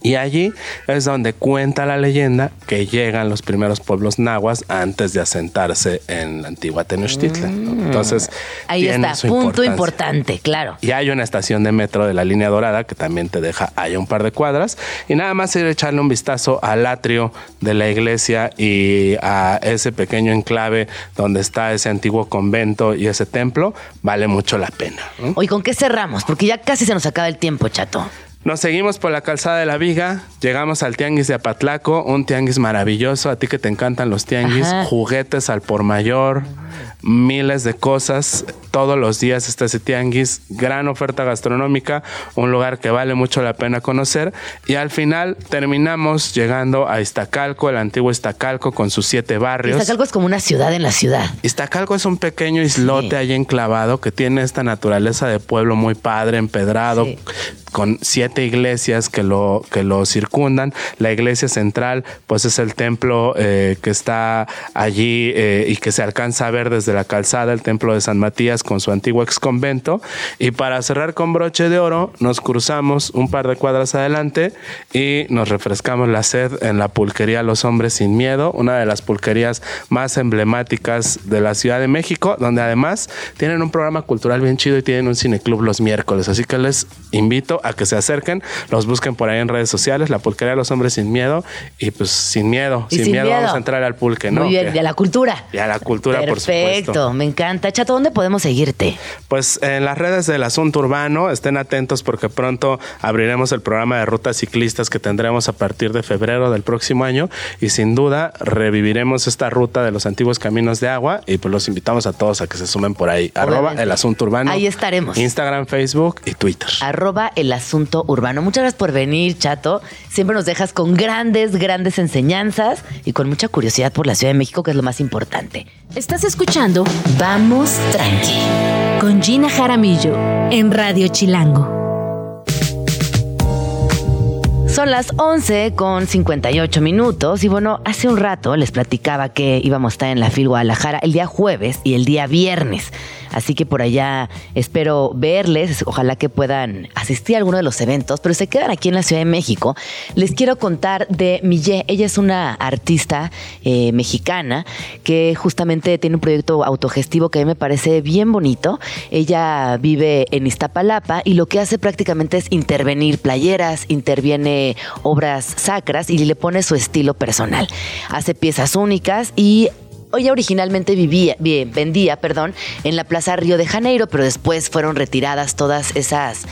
Y allí es donde cuenta la leyenda que llegan los primeros pueblos nahuas antes de asentarse en la antigua Tenochtitlan. ¿no? Entonces, Ahí tiene está, su punto importante, claro. Y hay una estación de metro de la línea dorada que también te deja ahí un par de cuadras. Y nada más ir a echarle un vistazo al atrio de la iglesia y a ese pequeño enclave donde está ese antiguo convento y ese templo, vale mucho la pena. ¿no? ¿con qué cerramos? Porque ya casi se nos acaba el tiempo, chato. Nos seguimos por la calzada de la Viga, llegamos al tianguis de Apatlaco, un tianguis maravilloso, a ti que te encantan los tianguis, Ajá. juguetes al por mayor, miles de cosas, todos los días está ese tianguis, gran oferta gastronómica, un lugar que vale mucho la pena conocer y al final terminamos llegando a Iztacalco, el antiguo Iztacalco con sus siete barrios. Iztacalco es como una ciudad en la ciudad. Iztacalco es un pequeño islote Sí. ahí enclavado que tiene esta naturaleza de pueblo muy padre, empedrado, Sí. con siete iglesias que lo, que lo circundan. La iglesia central, pues es el templo eh, que está allí eh, y que se alcanza a ver desde la calzada, el templo de San Matías con su antiguo ex convento. Y para cerrar con broche de oro, nos cruzamos un par de cuadras adelante y nos refrescamos la sed en la pulquería Los Hombres Sin Miedo, una de las pulquerías más emblemáticas de la Ciudad de México, donde además tienen un programa cultural bien chido y tienen un cineclub los miércoles. Así que les invito a que se acerquen, los busquen por ahí en redes sociales, la pulquería Los Hombres Sin Miedo, y pues sin miedo, sin, sin miedo, miedo. vamos a entrar al pulque, ¿no? Muy bien, y a la cultura. y a la cultura, por Perfecto, me encanta. Chato, ¿dónde podemos seguirte? Pues en las redes del asunto urbano, estén atentos porque pronto abriremos el programa de rutas ciclistas que tendremos a partir de febrero del próximo año y sin duda reviviremos esta ruta de los antiguos caminos de agua y pues los invitamos a todos a que se sumen por ahí. Arroba el asunto urbano. Ahí estaremos. Instagram, Facebook y Twitter. Arroba el asunto urbano. Muchas gracias por venir, Chato. Siempre nos dejas con grandes, grandes enseñanzas y con mucha curiosidad por la Ciudad de México, que es lo más importante. Estás escuchando Vamos Tranqui con Gina Jaramillo en Radio Chilango. Son las 11 con 58 minutos y bueno, hace un rato les platicaba que íbamos a estar en la FIL Guadalajara el día jueves y el día viernes. Así que por allá espero verles, ojalá que puedan asistir a alguno de los eventos, pero se quedan aquí en la Ciudad de México. Les quiero contar de Millet. Ella es una artista eh, mexicana que justamente tiene un proyecto autogestivo que a mí me parece bien bonito. Ella vive en Iztapalapa y lo que hace prácticamente es intervenir playeras, interviene obras sacras y le pone su estilo personal. Hace piezas únicas y ella originalmente vivía, vi- vendía, perdón, en la Plaza Río de Janeiro, pero después fueron retiradas todas esas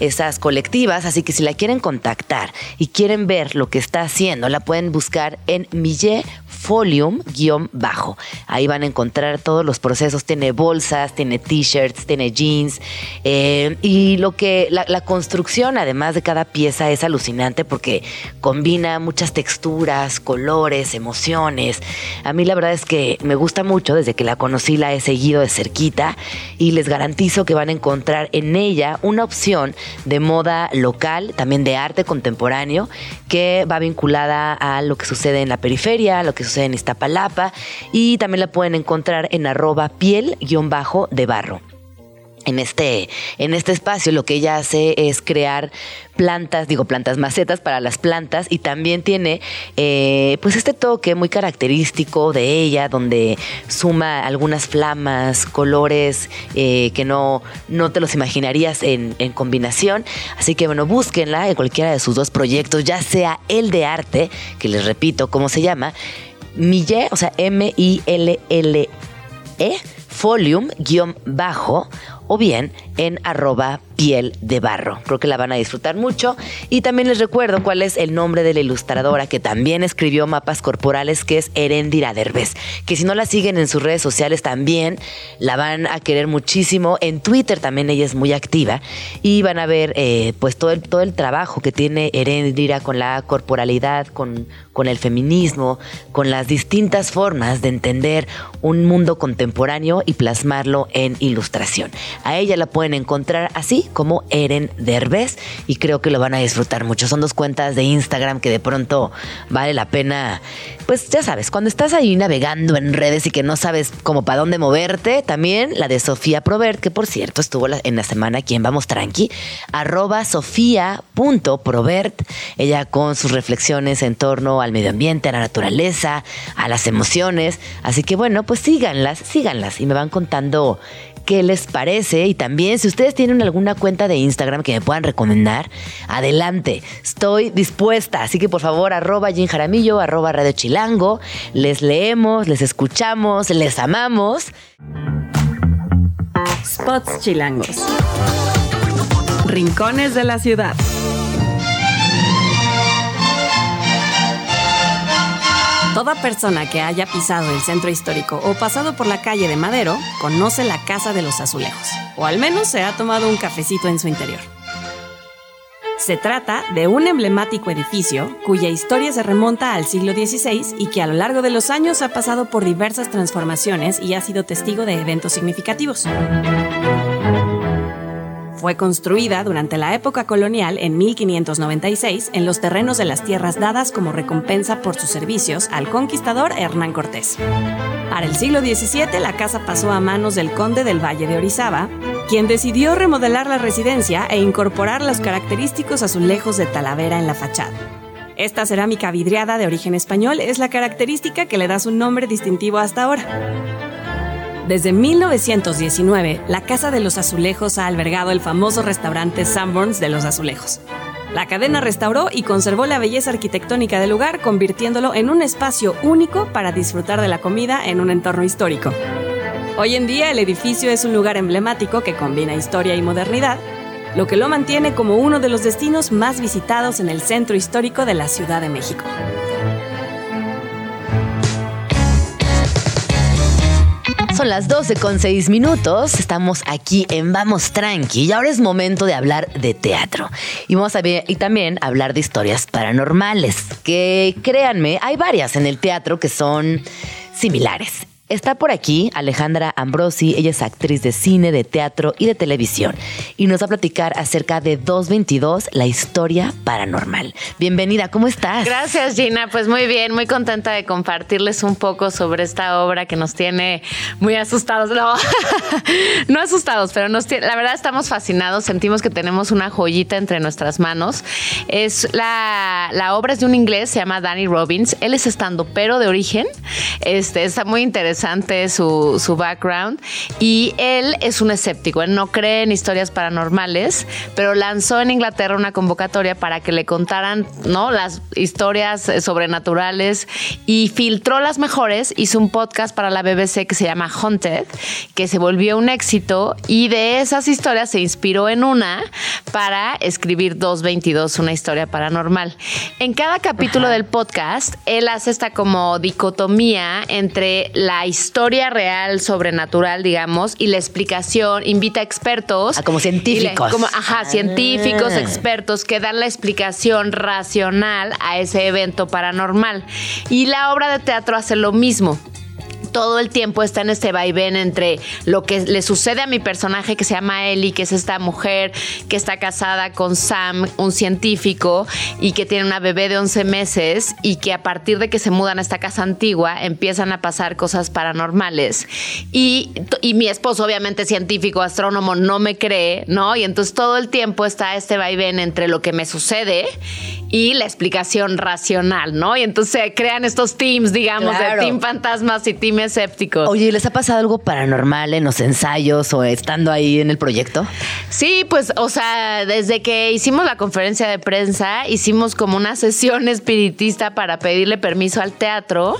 esas colectivas, así que si la quieren contactar y quieren ver lo que está haciendo, la pueden buscar en Millet Folium-bajo. Ahí van a encontrar todos los procesos. Tiene bolsas, tiene t-shirts, tiene jeans. eh, y lo que la, la construcción, además de cada pieza, es alucinante porque combina muchas texturas, colores, emociones. A mí la verdad es que me gusta mucho. Desde que la conocí la he seguido de cerquita y les garantizo que van a encontrar en ella una opción de moda local, también de arte contemporáneo, que va vinculada a lo que sucede en la periferia, a lo que sucede en Iztapalapa y también la pueden encontrar en arroba piel-de barro. En este, en este espacio lo que ella hace es crear plantas, digo plantas macetas para las plantas y también tiene eh, pues este toque muy característico de ella donde suma algunas flamas, colores eh, que no, no te los imaginarías en, en combinación. Así que bueno, búsquenla en cualquiera de sus dos proyectos, ya sea el de arte, que les repito cómo se llama, Millet, o sea, M-I-L-L-E, folium guion bajo o bien en arroba piel de barro. Creo que la van a disfrutar mucho. Y también les recuerdo cuál es el nombre de la ilustradora que también escribió mapas corporales, que es Erendira Derbez. Que si no la siguen en sus redes sociales también la van a querer muchísimo. En Twitter también ella es muy activa. Y van a ver eh, pues todo el, todo el trabajo que tiene Erendira con la corporalidad, con, con el feminismo, con las distintas formas de entender un mundo contemporáneo y plasmarlo en ilustración. A ella la pueden encontrar así como Eren Derbez y creo que lo van a disfrutar mucho. Son dos cuentas de Instagram que de pronto vale la pena, pues ya sabes, cuando estás ahí navegando en redes y que no sabes como para dónde moverte, también la de Sofía Provert, que por cierto estuvo en la semana aquí en Vamos Tranqui, arroba sofía.provert, ella con sus reflexiones en torno al medio ambiente, a la naturaleza, a las emociones. Así que bueno, pues síganlas, síganlas y me van contando qué les parece y también si ustedes tienen alguna cuenta de Instagram que me puedan recomendar, adelante, estoy dispuesta. Así que por favor, arroba Jim Jaramillo, arroba Radio Chilango, les leemos, les escuchamos, les amamos. Spots chilangos. Rincones de la ciudad. Toda persona que haya pisado el centro histórico o pasado por la calle de Madero conoce la Casa de los Azulejos, o al menos se ha tomado un cafecito en su interior. Se trata de un emblemático edificio cuya historia se remonta al siglo XVI y que a lo largo de los años ha pasado por diversas transformaciones y ha sido testigo de eventos significativos. Fue construida durante la época colonial en 1596 en los terrenos de las tierras dadas como recompensa por sus servicios al conquistador Hernán Cortés. Para el siglo XVII la casa pasó a manos del conde del Valle de Orizaba, quien decidió remodelar la residencia e incorporar los característicos azulejos de Talavera en la fachada. Esta cerámica vidriada de origen español es la característica que le da su nombre distintivo hasta ahora. Desde 1919, la Casa de los Azulejos ha albergado el famoso restaurante Sanborns de los Azulejos. La cadena restauró y conservó la belleza arquitectónica del lugar, convirtiéndolo en un espacio único para disfrutar de la comida en un entorno histórico. Hoy en día el edificio es un lugar emblemático que combina historia y modernidad, lo que lo mantiene como uno de los destinos más visitados en el centro histórico de la Ciudad de México. Son las 12 con 6 minutos. Estamos aquí en Vamos Tranqui y ahora es momento de hablar de teatro. Y vamos a y también hablar de historias paranormales. Que créanme, hay varias en el teatro que son similares. Está por aquí Alejandra Ambrosi, ella es actriz de cine, de teatro y de televisión y nos va a platicar acerca de 222, la historia paranormal. Bienvenida, ¿cómo estás? Gracias Gina, pues muy bien, muy contenta de compartirles un poco sobre esta obra que nos tiene muy asustados. No, <laughs> no asustados, pero nos la verdad estamos fascinados, sentimos que tenemos una joyita entre nuestras manos. Es la, la obra es de un inglés, se llama Danny Robbins, él es estando pero de origen, este, está muy interesante su, su background. Y él es un escéptico, él no cree en historias paranormales, pero lanzó en Inglaterra una convocatoria para que le contaran ¿no? las historias sobrenaturales y filtró las mejores. Hizo un podcast para la BBC que se llama Haunted, que se volvió un éxito y de esas historias se inspiró en una para escribir 222, una historia paranormal. En cada capítulo del podcast, él hace esta como dicotomía entre la historia real, sobrenatural, digamos, y la explicación, invita a expertos. Ah, como científicos. como, ajá, Ah. científicos, expertos que dan la explicación racional a ese evento paranormal. Y la obra de teatro hace lo mismo todo el tiempo está en este vaivén entre lo que le sucede a mi personaje que se llama Ellie, que es esta mujer que está casada con Sam, un científico, y que tiene una bebé de 11 meses, y que a partir de que se mudan a esta casa antigua empiezan a pasar cosas paranormales. Y, y mi esposo, obviamente científico, astrónomo, no me cree, ¿no? Y entonces todo el tiempo está este vaivén entre lo que me sucede y la explicación racional, ¿no? Y entonces se crean estos teams, digamos, Claro. de team fantasmas y team escépticos. Oye, ¿les ha pasado algo paranormal en los ensayos o estando ahí en el proyecto? Sí, pues, o sea, desde que hicimos la conferencia de prensa, hicimos como una sesión <laughs> espiritista para pedirle permiso al teatro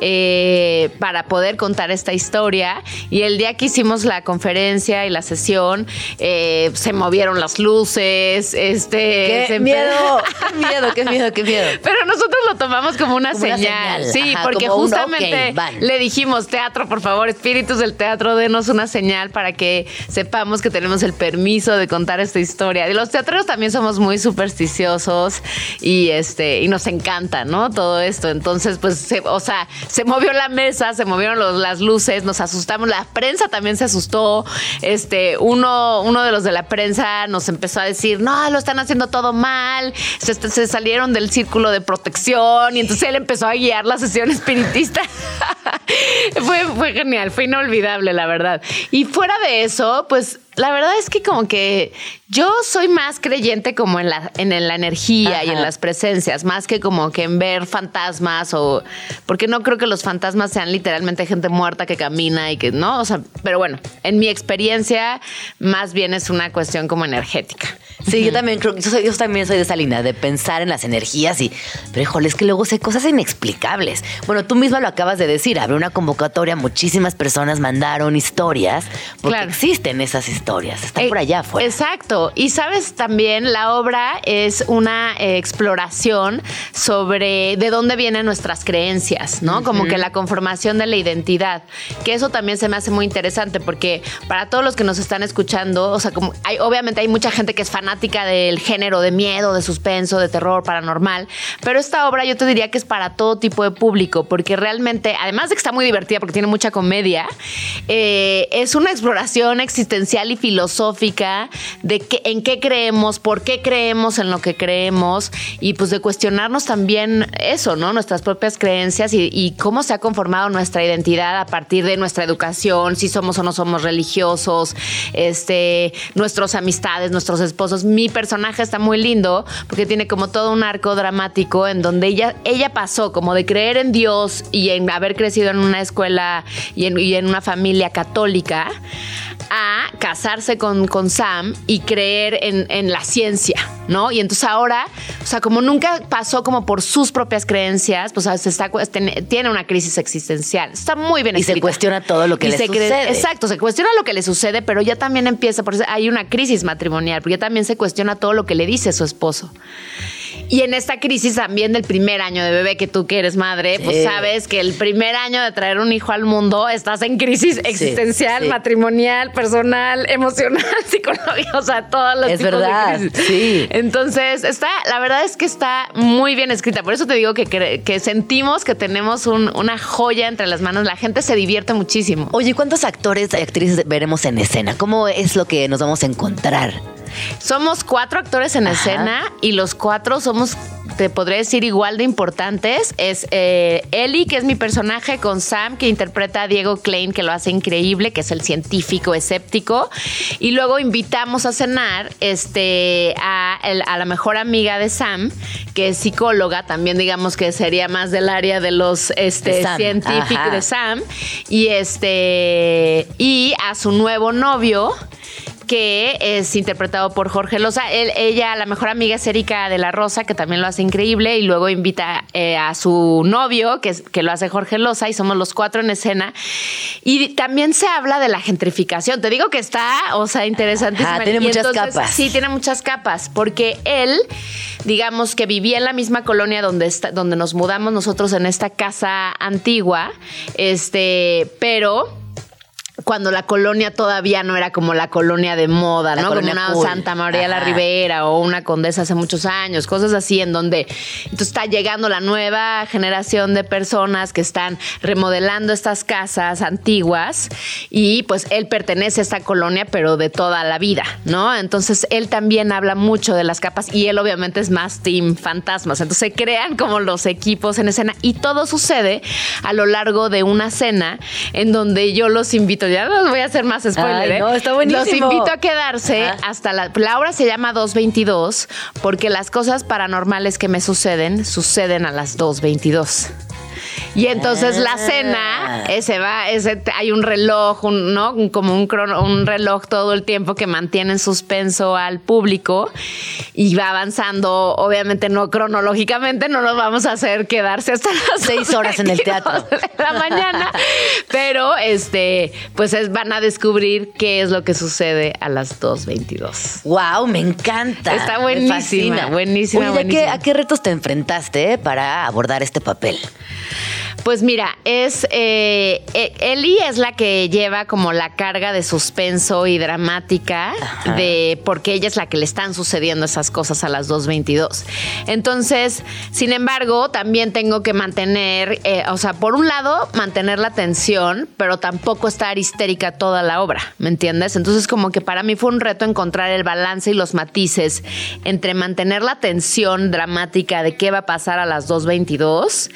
eh, para poder contar esta historia. Y el día que hicimos la conferencia y la sesión, eh, se movieron las luces, este... ¡Qué se empe- miedo! <laughs> ¡Qué miedo, qué miedo, qué miedo! <laughs> Pero nosotros lo tomamos como una Como una señal. Sí, ajá, porque un, justamente le dijimos, teatro, por favor, espíritus del teatro, denos una señal para que sepamos que tenemos el permiso de contar esta historia. Y los teatreros también somos muy supersticiosos y este y nos encanta, ¿no? Todo esto. Entonces, pues, se- o sea, se movió la mesa, se movieron los- las luces, nos asustamos. La prensa también se asustó. Este, uno, uno de los de la prensa nos empezó a decir, no, lo están haciendo todo mal. Se, se salieron del círculo de protección y entonces él empezó a guiar la sesión espiritista. <laughs> fue, fue genial, fue inolvidable, la verdad. Y fuera de eso, pues la verdad es que como que yo soy más creyente como en la, en la energía y en Ajá. las presencias, más que como que en ver fantasmas o... Porque no creo que los fantasmas sean literalmente gente muerta que camina y que no, o sea, pero bueno, en mi experiencia más bien es una cuestión como energética. Sí, yo también creo, yo, soy- yo también soy de esa línea, de pensar en las energías y, pero híjole, es que luego sé cosas inexplicables. Bueno, tú misma lo acabas de decir, abrió una convocatoria, muchísimas personas mandaron historias, porque Claro. existen esas historias, están Eh, por allá afuera. Exacto. Y sabes también, la obra es una eh, exploración sobre de dónde vienen nuestras creencias, ¿no? Como que la conformación de la identidad. Que eso también se me hace muy interesante porque para todos los que nos están escuchando, o sea, como hay, obviamente hay mucha gente que es fanática del género de miedo, de suspenso, de terror paranormal, pero esta obra yo te diría que es para todo tipo de público porque realmente, además de que está muy divertida porque tiene mucha comedia, eh, es una exploración existencial y filosófica de qué, en qué creemos, por qué creemos en lo que creemos y pues de cuestionarnos también eso, ¿no? Nuestras propias creencias y, cómo se ha conformado nuestra identidad a partir de nuestra educación, si somos o no somos religiosos, este, nuestras amistades, nuestros esposos. Mi personaje está muy lindo porque tiene como todo un arco dramático en donde ella, ella pasó como de creer en Dios y en haber crecido en una escuela y en una familia católica a casarse con, con Sam y creer en, en la ciencia, ¿no? Y entonces ahora, o sea, como nunca pasó como por sus propias creencias, pues se está, tiene una crisis existencial. Está muy bien Y se cuestiona todo lo que Y le se sucede. Exacto, se cuestiona lo que le sucede, pero ya también empieza, por eso hay una crisis matrimonial, porque ya también se cuestiona todo lo que le dice su esposo. Y en esta crisis también del primer año de bebé, que tú que eres madre, pues sabes que el primer año de traer un hijo al mundo estás en crisis existencial, sí. matrimonial, personal, <laughs> emocional, psicológica, o sea, todos los Es tipos verdad, de crisis. sí. Entonces, está, la verdad es que está muy bien escrita. Por eso te digo que, que sentimos que tenemos un- una joya entre las manos. La gente se divierte muchísimo. Oye, ¿cuántos actores y actrices veremos en escena? ¿Cómo es lo que nos vamos a encontrar? Somos cuatro actores en Ajá. escena y los cuatro somos, te podría decir, igual de importantes. Es eh, Ellie, que es mi personaje, con Sam, que interpreta a Diego Klein, que lo hace increíble, que es el científico escéptico. Y luego invitamos a cenar este, a, el- a la mejor amiga de Sam, que es psicóloga, también digamos que sería más del área de los este, De científicos de Sam. Y, este, y a su nuevo novio que es interpretado por Jorge Loza. Él- ella, la mejor amiga es Erika de la Rosa, que también lo hace increíble, y luego invita eh, a su novio, que, que lo hace Jorge Loza, y somos los cuatro en escena. Y también se habla de la gentrificación. Te digo que está, o sea, interesantísima. Ajá, tiene Y muchas capas. Sí, tiene muchas capas, porque él, digamos que vivía en la misma colonia donde, está, donde nos mudamos nosotros en esta casa antigua, este, pero cuando la colonia todavía no era como la colonia de moda, La ¿no? Como una cool. Santa María la Ajá. Ribera o una condesa hace muchos años, cosas así en donde entonces está llegando la nueva generación de personas que están remodelando estas casas antiguas y pues él pertenece a esta colonia pero de toda la vida, ¿no? Entonces él también habla mucho de las capas y él obviamente es más team fantasmas, entonces se crean como los equipos en escena y todo sucede a lo largo de una cena en donde yo los invito, ya no voy a hacer más spoiler, Ay, ¿eh? no, está buenísimo. Los invito a quedarse Ajá. hasta la, la obra se llama 222 porque las cosas paranormales que me suceden suceden a las 222. Y entonces la Ah. cena, ese va, ese, hay un reloj, un, ¿no? Como un, crono- un reloj todo el tiempo que mantiene en suspenso al público y va avanzando, obviamente no cronológicamente, no nos vamos a hacer quedarse hasta las Seis horas en el 22 teatro. <laughs> de la mañana, pero este, pues es- van a descubrir qué es lo que sucede a las 2.22. Wow, me encanta. Está buenísima, fascina. buenísima, Oye, ¿de qué- buenísima. ¿a qué retos te enfrentaste para abordar este papel? Pues mira, es eh, eh, Eli es la que lleva como la carga de suspenso y dramática de porque ella es la que le están sucediendo esas cosas a las 2.22. Entonces, sin embargo, también tengo que mantener, eh, o sea, por un lado, mantener la tensión, pero tampoco estar histérica toda la obra, ¿me entiendes? Entonces, como que para mí fue un reto encontrar el balance y los matices entre mantener la tensión dramática de qué va a pasar a las 2.22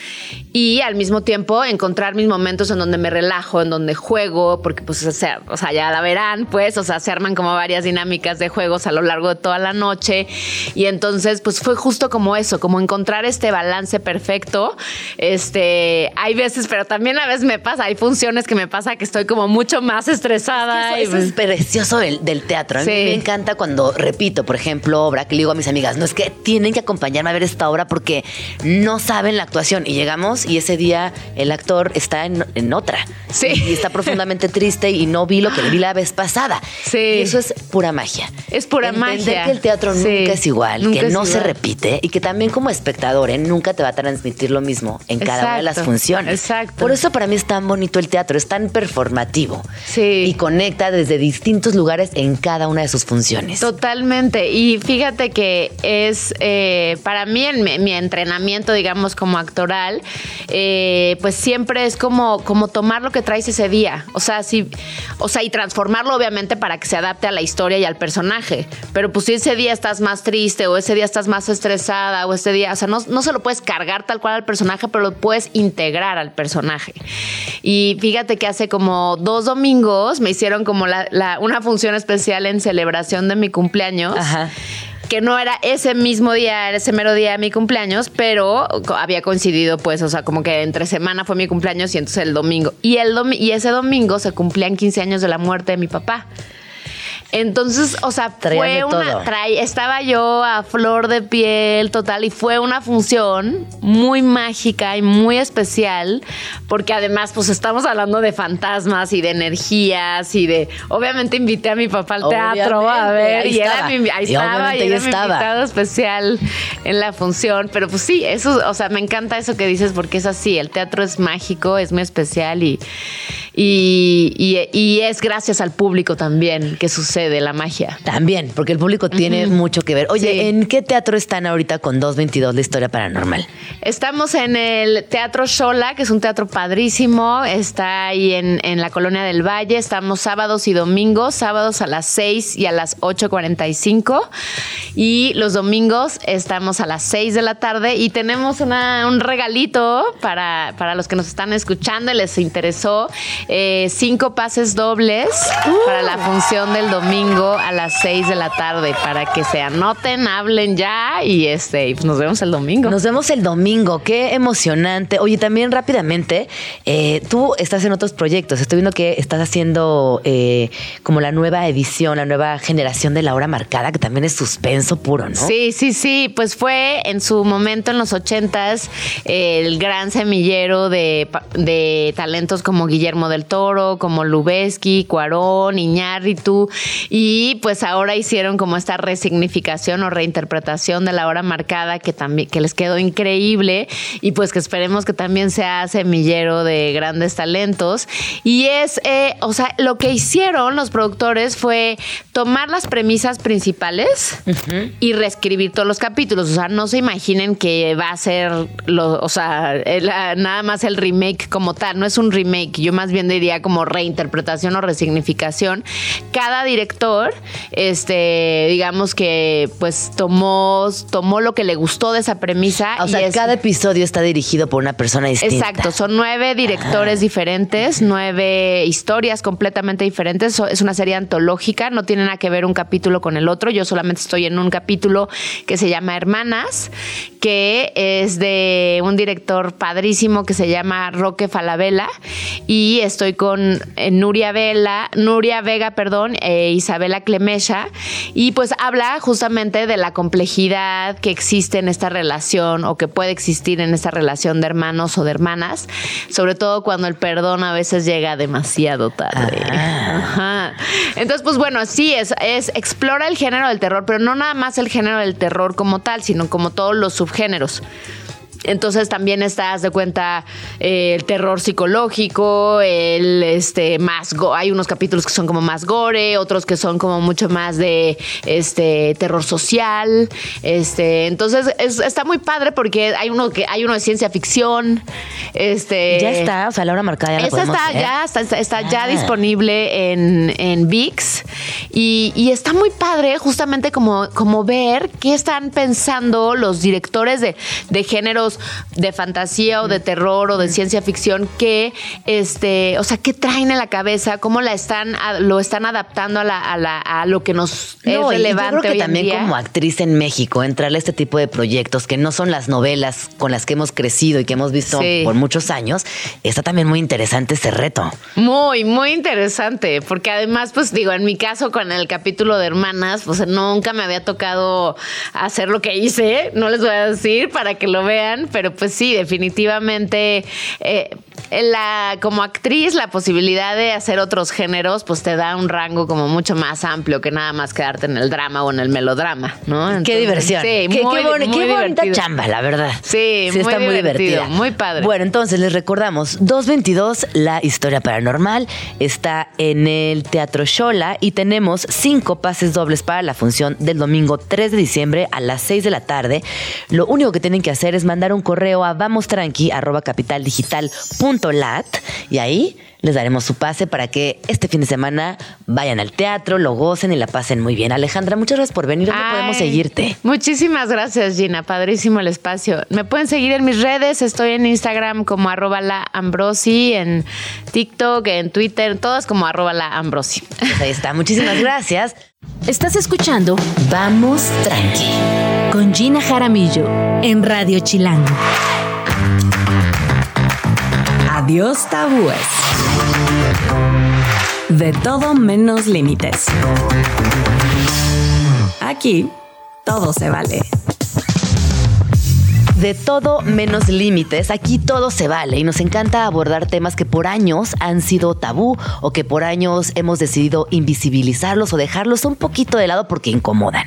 y al mismo tiempo encontrar mis momentos en donde me relajo, en donde juego, porque pues o sea, o sea, ya la verán, pues, o sea, se arman como varias dinámicas de juegos a lo largo de toda la noche y entonces pues fue justo como eso, como encontrar este balance perfecto. Este, hay veces, pero también a veces me pasa, hay funciones que me pasa que estoy como mucho más estresada Eso, eso pues, es precioso del, del teatro. A mí Sí. me encanta cuando repito, por ejemplo, obra, que le digo a mis amigas, no es que tienen que acompañarme a ver esta obra porque no saben la actuación. Y llegamos y ese día el actor está en, en otra. Sí. Y está profundamente triste y no vi lo que le vi la vez pasada. Sí. Y eso es pura magia. Es pura Entender magia. que el teatro Sí. nunca es igual, Nunca que es no se repite y que también como espectador ¿eh? nunca te va a transmitir lo mismo en cada una de las funciones. exacto. Por eso para mí es tan bonito el teatro, es tan performativo. Sí. Y conecta desde distintos lugares en cada una de sus funciones. Totalmente. Y fíjate que es eh, para mí en mi, mi entrenamiento, digamos, como actoral, eh, pues siempre es como, como tomar lo que traes ese día. O sea, sí, o sea, y transformarlo obviamente para que se adapte a la historia y al personaje. Pero pues si ese día estás más triste, o ese día estás más estresada, o ese día, o sea, no, no se lo puedes cargar tal cual al personaje, pero lo puedes integrar al personaje. Y fíjate que hace como dos domingos me hicieron como la- una función especial en celebración de mi cumpleaños. Ajá. Que no era ese mismo día, ese mero día de mi cumpleaños, pero había coincidido, pues, o sea, como que entre semana fue mi cumpleaños y entonces el domingo. Y, el domi- y ese domingo se cumplían 15 años de la muerte de mi papá. Entonces, o sea, fue una. estaba yo a flor de piel total y fue una función muy mágica y muy especial, porque además, pues estamos hablando de fantasmas y de energías y de. Obviamente, invité a mi papá al teatro a ver y era estaba. mi, ahí Y estaba, y era mi estaba. invitado especial en la función. Pero pues sí, eso, o sea, me encanta eso que dices porque es así. El teatro es mágico, es muy especial y, y, y- y es gracias al público también que sucede la magia. También, porque el público tiene mucho que ver. Oye, Sí. ¿en qué teatro están ahorita con 222 la historia paranormal? Estamos en el Teatro Shola, que es un teatro padrísimo. Está ahí en, en la Colonia del Valle. Estamos sábados y domingos, sábados a las 6 y a las 8.45. Y los domingos estamos a las 6 de la tarde. Y tenemos una- un regalito para, para los que nos están escuchando y les interesó. eh, cinco pases dobles para la función del domingo a las 6 de la tarde. Para que se anoten, hablen ya y este, pues nos vemos el domingo. Nos vemos el domingo, qué emocionante. Oye, también rápidamente, eh, tú estás en otros proyectos. Estoy viendo que estás haciendo eh, como la nueva edición, la nueva generación de la hora marcada, que también es suspenso puro, ¿no? Sí, sí, sí, pues fue en su momento en los ochentas eh, el gran semillero de, de talentos como Guillermo del Toro, como Lubeski, Cuarón, Iñárritu y pues ahora hicieron como esta resignificación o reinterpretación de la hora marcada que también que les quedó increíble y pues que esperemos que también sea semillero de grandes talentos y es, eh, o sea, lo que hicieron los productores fue tomar las premisas principales y reescribir todos los capítulos. O sea, no se imaginen que va a ser, lo, o sea, el- ah, nada más el remake como tal. No es un remake. Yo más bien diría como reinterpretación o resignificación. Cada director director, este, digamos que pues tomó, tomó lo que le gustó de esa premisa. O y sea, es- cada episodio está dirigido por una persona distinta. Exacto, son nueve directores diferentes, nueve historias completamente diferentes. Es una serie antológica, no tiene nada que ver un capítulo con el otro. Yo solamente estoy en un capítulo que se llama Hermanas, que es de un director padrísimo que se llama Roque Falabella. Y estoy con eh, Nuria Vela, Nuria Vega, perdón, e Isabela Clemesha. Y pues habla justamente de la complejidad que existe en esta relación o que puede existir en esta relación de hermanos o de hermanas, sobre todo cuando el perdón a veces llega demasiado tarde. Ajá. Entonces, pues bueno, sí, es, es explora el género del terror, pero no nada más el género del terror como tal, sino como todos los subgéneros. Entonces también estás de cuenta eh, el terror psicológico, el este más go- hay unos capítulos que son como más gore, otros que son como mucho más de este terror social, este entonces es- está muy padre porque hay uno que hay uno de ciencia ficción, este Ya está, o sea, la hora marcada ya la esa está ver. ya, está, está- está ya Ah. disponible en, en VIX y, y está muy padre justamente como, como ver qué están pensando los directores de, de géneros de fantasía o de terror o de ciencia ficción que, este, o sea, qué traen en la cabeza, cómo la están, a- lo están adaptando a, la, a, la- a lo que nos es No, y relevante yo creo que hoy en también día. como actriz en México, entrarle a este tipo de proyectos que no son las novelas con las que hemos crecido y que hemos visto Sí. por muchos años, está también muy interesante ese reto. Muy, muy interesante, porque además, pues digo, en mi caso con el capítulo de hermanas, pues nunca me había tocado hacer lo que hice, no les voy a decir para que lo vean, pero pues sí, definitivamente, eh, la, como actriz, la posibilidad de hacer otros géneros, pues te da un rango como mucho más amplio que nada más quedarte en el drama o en el melodrama, ¿no? qué diversión. Sí, qué, muy, qué boni- muy qué bonita chamba, la verdad. Sí, muy está muy divertido, divertida. muy padre. Bueno, entonces les recordamos, 222, la historia paranormal, está en el Teatro Shola y tenemos cinco pases dobles para la función del domingo 3 de diciembre a las 6 de la tarde. Lo único que tienen que hacer es mandar un correo a y ahí les daremos su pase para que este fin de semana vayan al teatro, lo gocen y la pasen muy bien. Alejandra, muchas gracias por venir. ¿Dónde Ay, podemos seguirte? Muchísimas gracias, Gina. Padrísimo el espacio. Me pueden seguir en mis redes. Estoy en Instagram como arroba la Ambrosi, en TikTok, en Twitter, todas como arroba la Ambrosi. Pues ahí está. Muchísimas <laughs> gracias. Estás escuchando Vamos tranqui. con Gina Jaramillo en Radio Chilango. Adiós tabúes. De todo menos límites. Aquí todo se vale. De todo menos límites, aquí todo se vale y nos encanta abordar temas que por años han sido tabú o que por años hemos decidido invisibilizarlos o dejarlos un poquito de lado porque incomodan.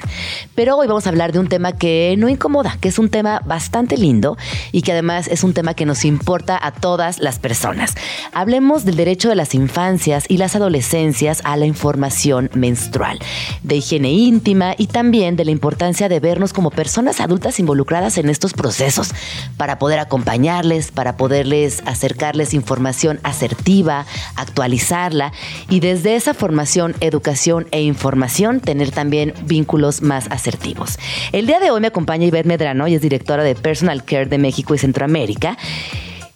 Pero hoy vamos a hablar de un tema que no incomoda, que es un tema bastante lindo y que además es un tema que nos importa a todas las personas. Hablemos del derecho de las infancias y las adolescencias a la información menstrual, de higiene íntima y también de la importancia de vernos como personas adultas involucradas en estos procesos para poder acompañarles, para poderles acercarles información asertiva, actualizarla y desde esa formación, educación e información tener también vínculos más asertivos. El día de hoy me acompaña Ivette Medrano y es directora de Personal Care de México y Centroamérica.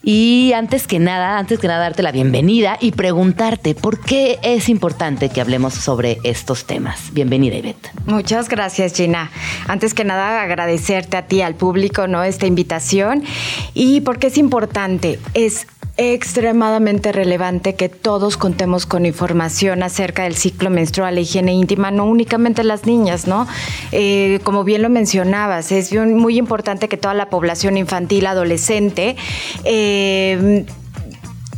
Y antes que nada, antes que nada darte la bienvenida y preguntarte por qué es importante que hablemos sobre estos temas. Bienvenida, Ivette. Muchas gracias, Gina. Antes que nada, agradecerte a ti, al público, ¿no? Esta invitación. Y porque es importante, es extremadamente relevante que todos contemos con información acerca del ciclo menstrual e higiene íntima, no únicamente las niñas, ¿no? Eh, como bien lo mencionabas, es muy importante que toda la población infantil, adolescente, eh,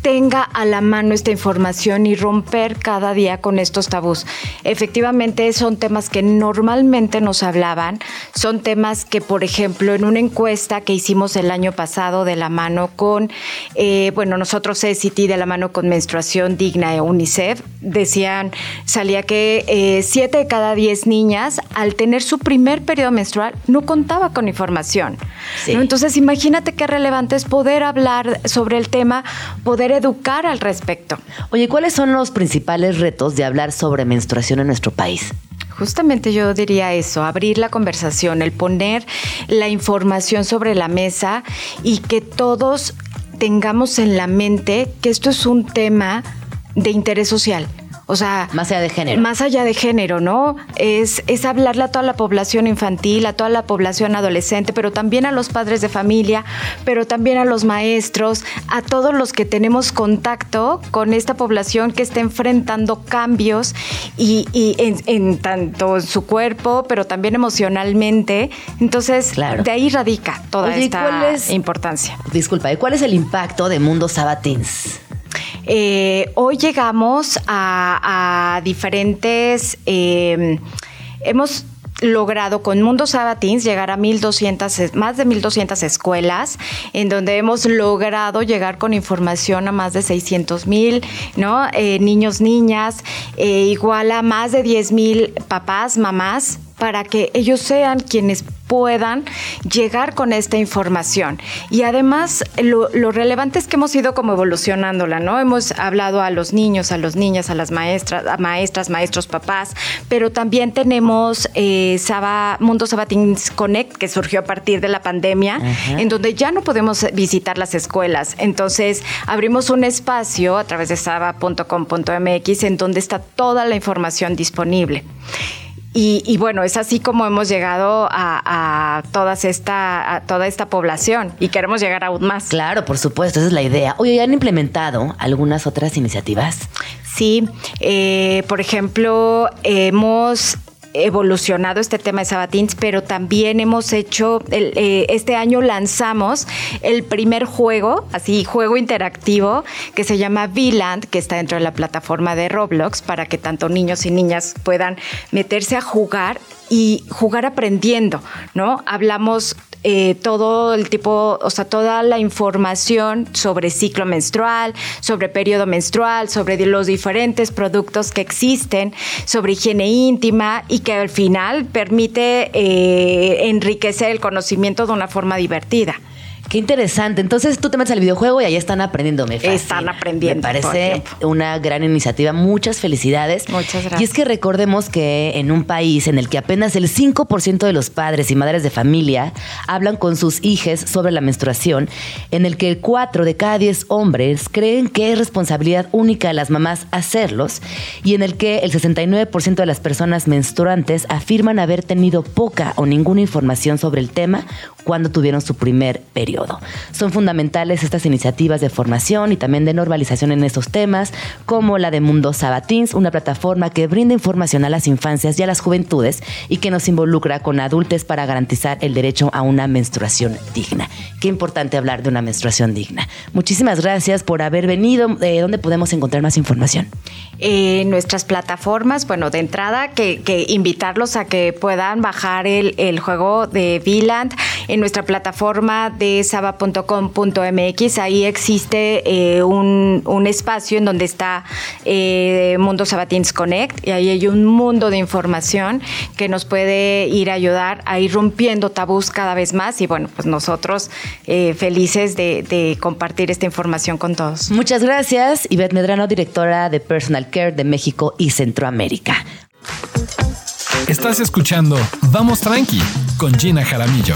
tenga a la mano esta información y romper cada día con estos tabús. Efectivamente, son temas que normalmente nos hablaban, son temas que, por ejemplo, en una encuesta que hicimos el año pasado de la mano con, eh, bueno, nosotros CCT de la mano con Menstruación Digna de UNICEF, decían, salía que eh, siete de cada diez niñas, al tener su primer periodo menstrual, no contaba con información. Sí. ¿no? Entonces, imagínate qué relevante es poder hablar sobre el tema, poder poder educar al respecto. Oye, ¿cuáles son los principales retos de hablar sobre menstruación en nuestro país? Justamente yo diría eso, abrir la conversación, el poner la información sobre la mesa y que todos tengamos en la mente que esto es un tema de interés social. O sea, más allá de género. Más allá de género, ¿no? Es, es hablarle a toda la población infantil, a toda la población adolescente, pero también a los padres de familia, pero también a los maestros, a todos los que tenemos contacto con esta población que está enfrentando cambios y, en, tanto en su cuerpo, pero también emocionalmente. Entonces, de ahí radica toda esta importancia. Disculpa, ¿y cuál es el impacto de Mundo Sabatins? Eh, hoy llegamos a, diferentes... Em, hemos logrado con Mundo Sabatins llegar a 1200, más de 1200 escuelas, en donde hemos logrado llegar con información a más de 600 mil ¿no? Eh, niños, niñas, eh, igual a más de 10 mil papás, mamás, para que ellos sean quienes puedan llegar con esta información. Y además, lo, relevante es que hemos ido como evolucionándola, ¿no? Hemos hablado a los niños, a las niñas, a las maestras, a maestras, maestros, papás, pero también tenemos eh, Mundo Sabatins Connect, que surgió a partir de la pandemia, en donde ya no podemos visitar las escuelas. Entonces, abrimos un espacio a través de saba.com.mx en donde está toda la información disponible. Y, bueno, es así como hemos llegado a, todas esta, a toda esta población y queremos llegar aún más. Claro, por supuesto, esa es la idea. Oye, ¿ya han implementado algunas otras iniciativas? Sí, eh, por ejemplo, hemos evolucionado este tema de Sabatins, pero también hemos hecho, eh, este año lanzamos el primer juego, así, juego interactivo, que se llama V-Land, que está dentro de la plataforma de Roblox, para que tanto niños y niñas puedan meterse a jugar y jugar aprendiendo, ¿no? Hablamos eh, todo el tipo, o sea, toda la información sobre ciclo menstrual, sobre periodo menstrual, sobre los diferentes productos que existen, sobre higiene íntima y que al final permite eh, enriquecer el conocimiento de una forma divertida. Qué interesante. Entonces tú te metes al videojuego y ahí están aprendiendo. Me Están aprendiendo. Me parece una gran iniciativa. Muchas felicidades. Muchas gracias. Y es que recordemos que en un país en el que apenas el 5% de los padres y madres de familia hablan con sus hijos sobre la menstruación, en el que 4 de cada 10 hombres creen que es responsabilidad única de las mamás hacerlos, y en el que el 69% de las personas menstruantes afirman haber tenido poca o ninguna información sobre el tema cuando tuvieron su primer periodo. Son fundamentales estas iniciativas de formación y también de normalización en estos temas, como la de Mundo Sabatins, una plataforma que brinda información a las infancias y a las juventudes y que nos involucra con adultos para garantizar el derecho a una menstruación digna. Qué importante hablar de una menstruación digna. Muchísimas gracias por haber venido. Eh, ¿Dónde podemos encontrar más información? En nuestras plataformas, bueno, de entrada, que, invitarlos a que puedan bajar el, el juego de Viland en nuestra plataforma de saba.com.mx. Ahí existe eh, un, espacio en donde está eh, Mundo Sabatins Connect y ahí hay un mundo de información que nos puede ir a ayudar a ir rompiendo tabús cada vez más y bueno, pues nosotros eh, felices de, de compartir esta información con todos. Muchas gracias, Ivette Medrano, directora de Personal Care de México y Centroamérica. Estás escuchando Vamos Tranqui con Gina Jaramillo.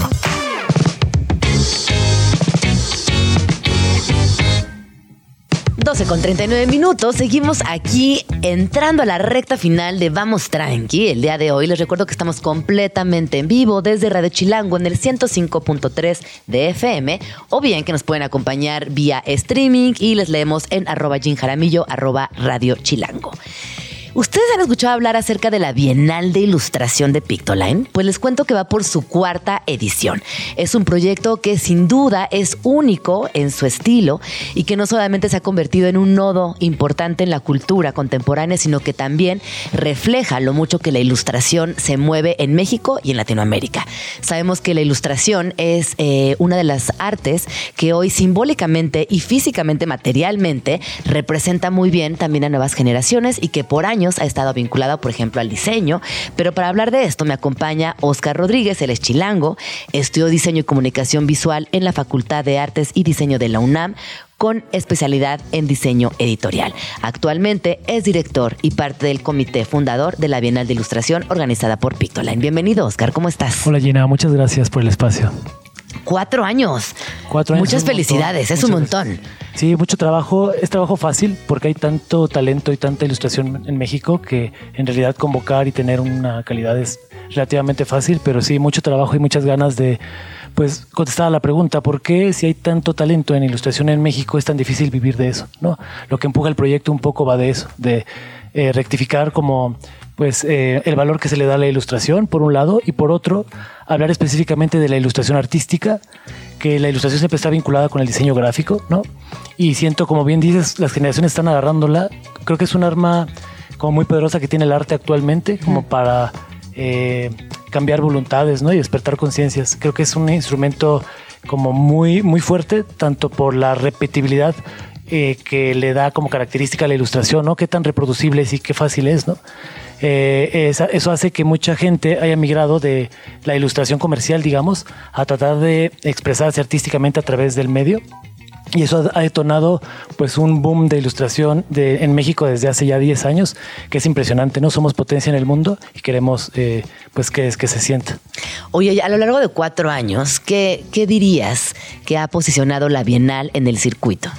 12 con 39 minutos, seguimos aquí entrando a la recta final de Vamos Tranqui. El día de hoy les recuerdo que estamos completamente en vivo desde Radio Chilango en el 105.3 de FM o bien que nos pueden acompañar vía streaming y les leemos en arroba Jaramillo, arroba Radio. ¿Ustedes han escuchado hablar acerca de la Bienal de Ilustración de Pictoline? Pues les cuento que va por su cuarta edición. Es un proyecto que sin duda es único en su estilo y que no solamente se ha convertido en un nodo importante en la cultura contemporánea, sino que también refleja lo mucho que la ilustración se mueve en México y en Latinoamérica. Sabemos que la ilustración es eh, una de las artes que hoy simbólicamente y físicamente, materialmente, representa muy bien también a nuevas generaciones y que por años ha estado vinculado, por ejemplo, al diseño, pero para hablar de esto me acompaña Oscar Rodríguez, él es chilango, estudió diseño y comunicación visual en la Facultad de Artes y Diseño de la UNAM, con especialidad en diseño editorial. Actualmente es director y parte del comité fundador de la Bienal de Ilustración organizada por Pictoline. Bienvenido, Oscar, ¿cómo estás? Hola Gina, muchas gracias por el espacio. Cuatro años. Cuatro años. Muchas es felicidades, montón, es un montón. Sí, mucho trabajo. Es trabajo fácil porque hay tanto talento y tanta ilustración en México que en realidad convocar y tener una calidad es relativamente fácil, pero sí, mucho trabajo y muchas ganas de pues contestar a la pregunta, ¿por qué si hay tanto talento en ilustración en México es tan difícil vivir de eso? ¿no? Lo que empuja el proyecto un poco va de eso, de eh, rectificar como pues eh, el valor que se le da a la ilustración, por un lado, y por otro, hablar específicamente de la ilustración artística, que la ilustración siempre está vinculada con el diseño gráfico, ¿no? Y siento, como bien dices, las generaciones están agarrándola. Creo que es un arma como muy poderosa que tiene el arte actualmente, como para eh, cambiar voluntades, ¿no? Y despertar conciencias. Creo que es un instrumento como muy, muy fuerte, tanto por la repetibilidad eh, que le da como característica a la ilustración, ¿no? Qué tan reproducible es y qué fácil es, ¿no? Eh, esa- eso hace que mucha gente haya migrado de la ilustración comercial, digamos, a tratar de expresarse artísticamente a través del medio. Y eso ha detonado pues un boom de ilustración de, en México desde hace ya 10 años, que es impresionante, ¿no? Somos potencia en el mundo y queremos eh, pues que, que se sienta. Oye, a lo largo de cuatro años, ¿qué, qué dirías que ha posicionado la Bienal en el circuito?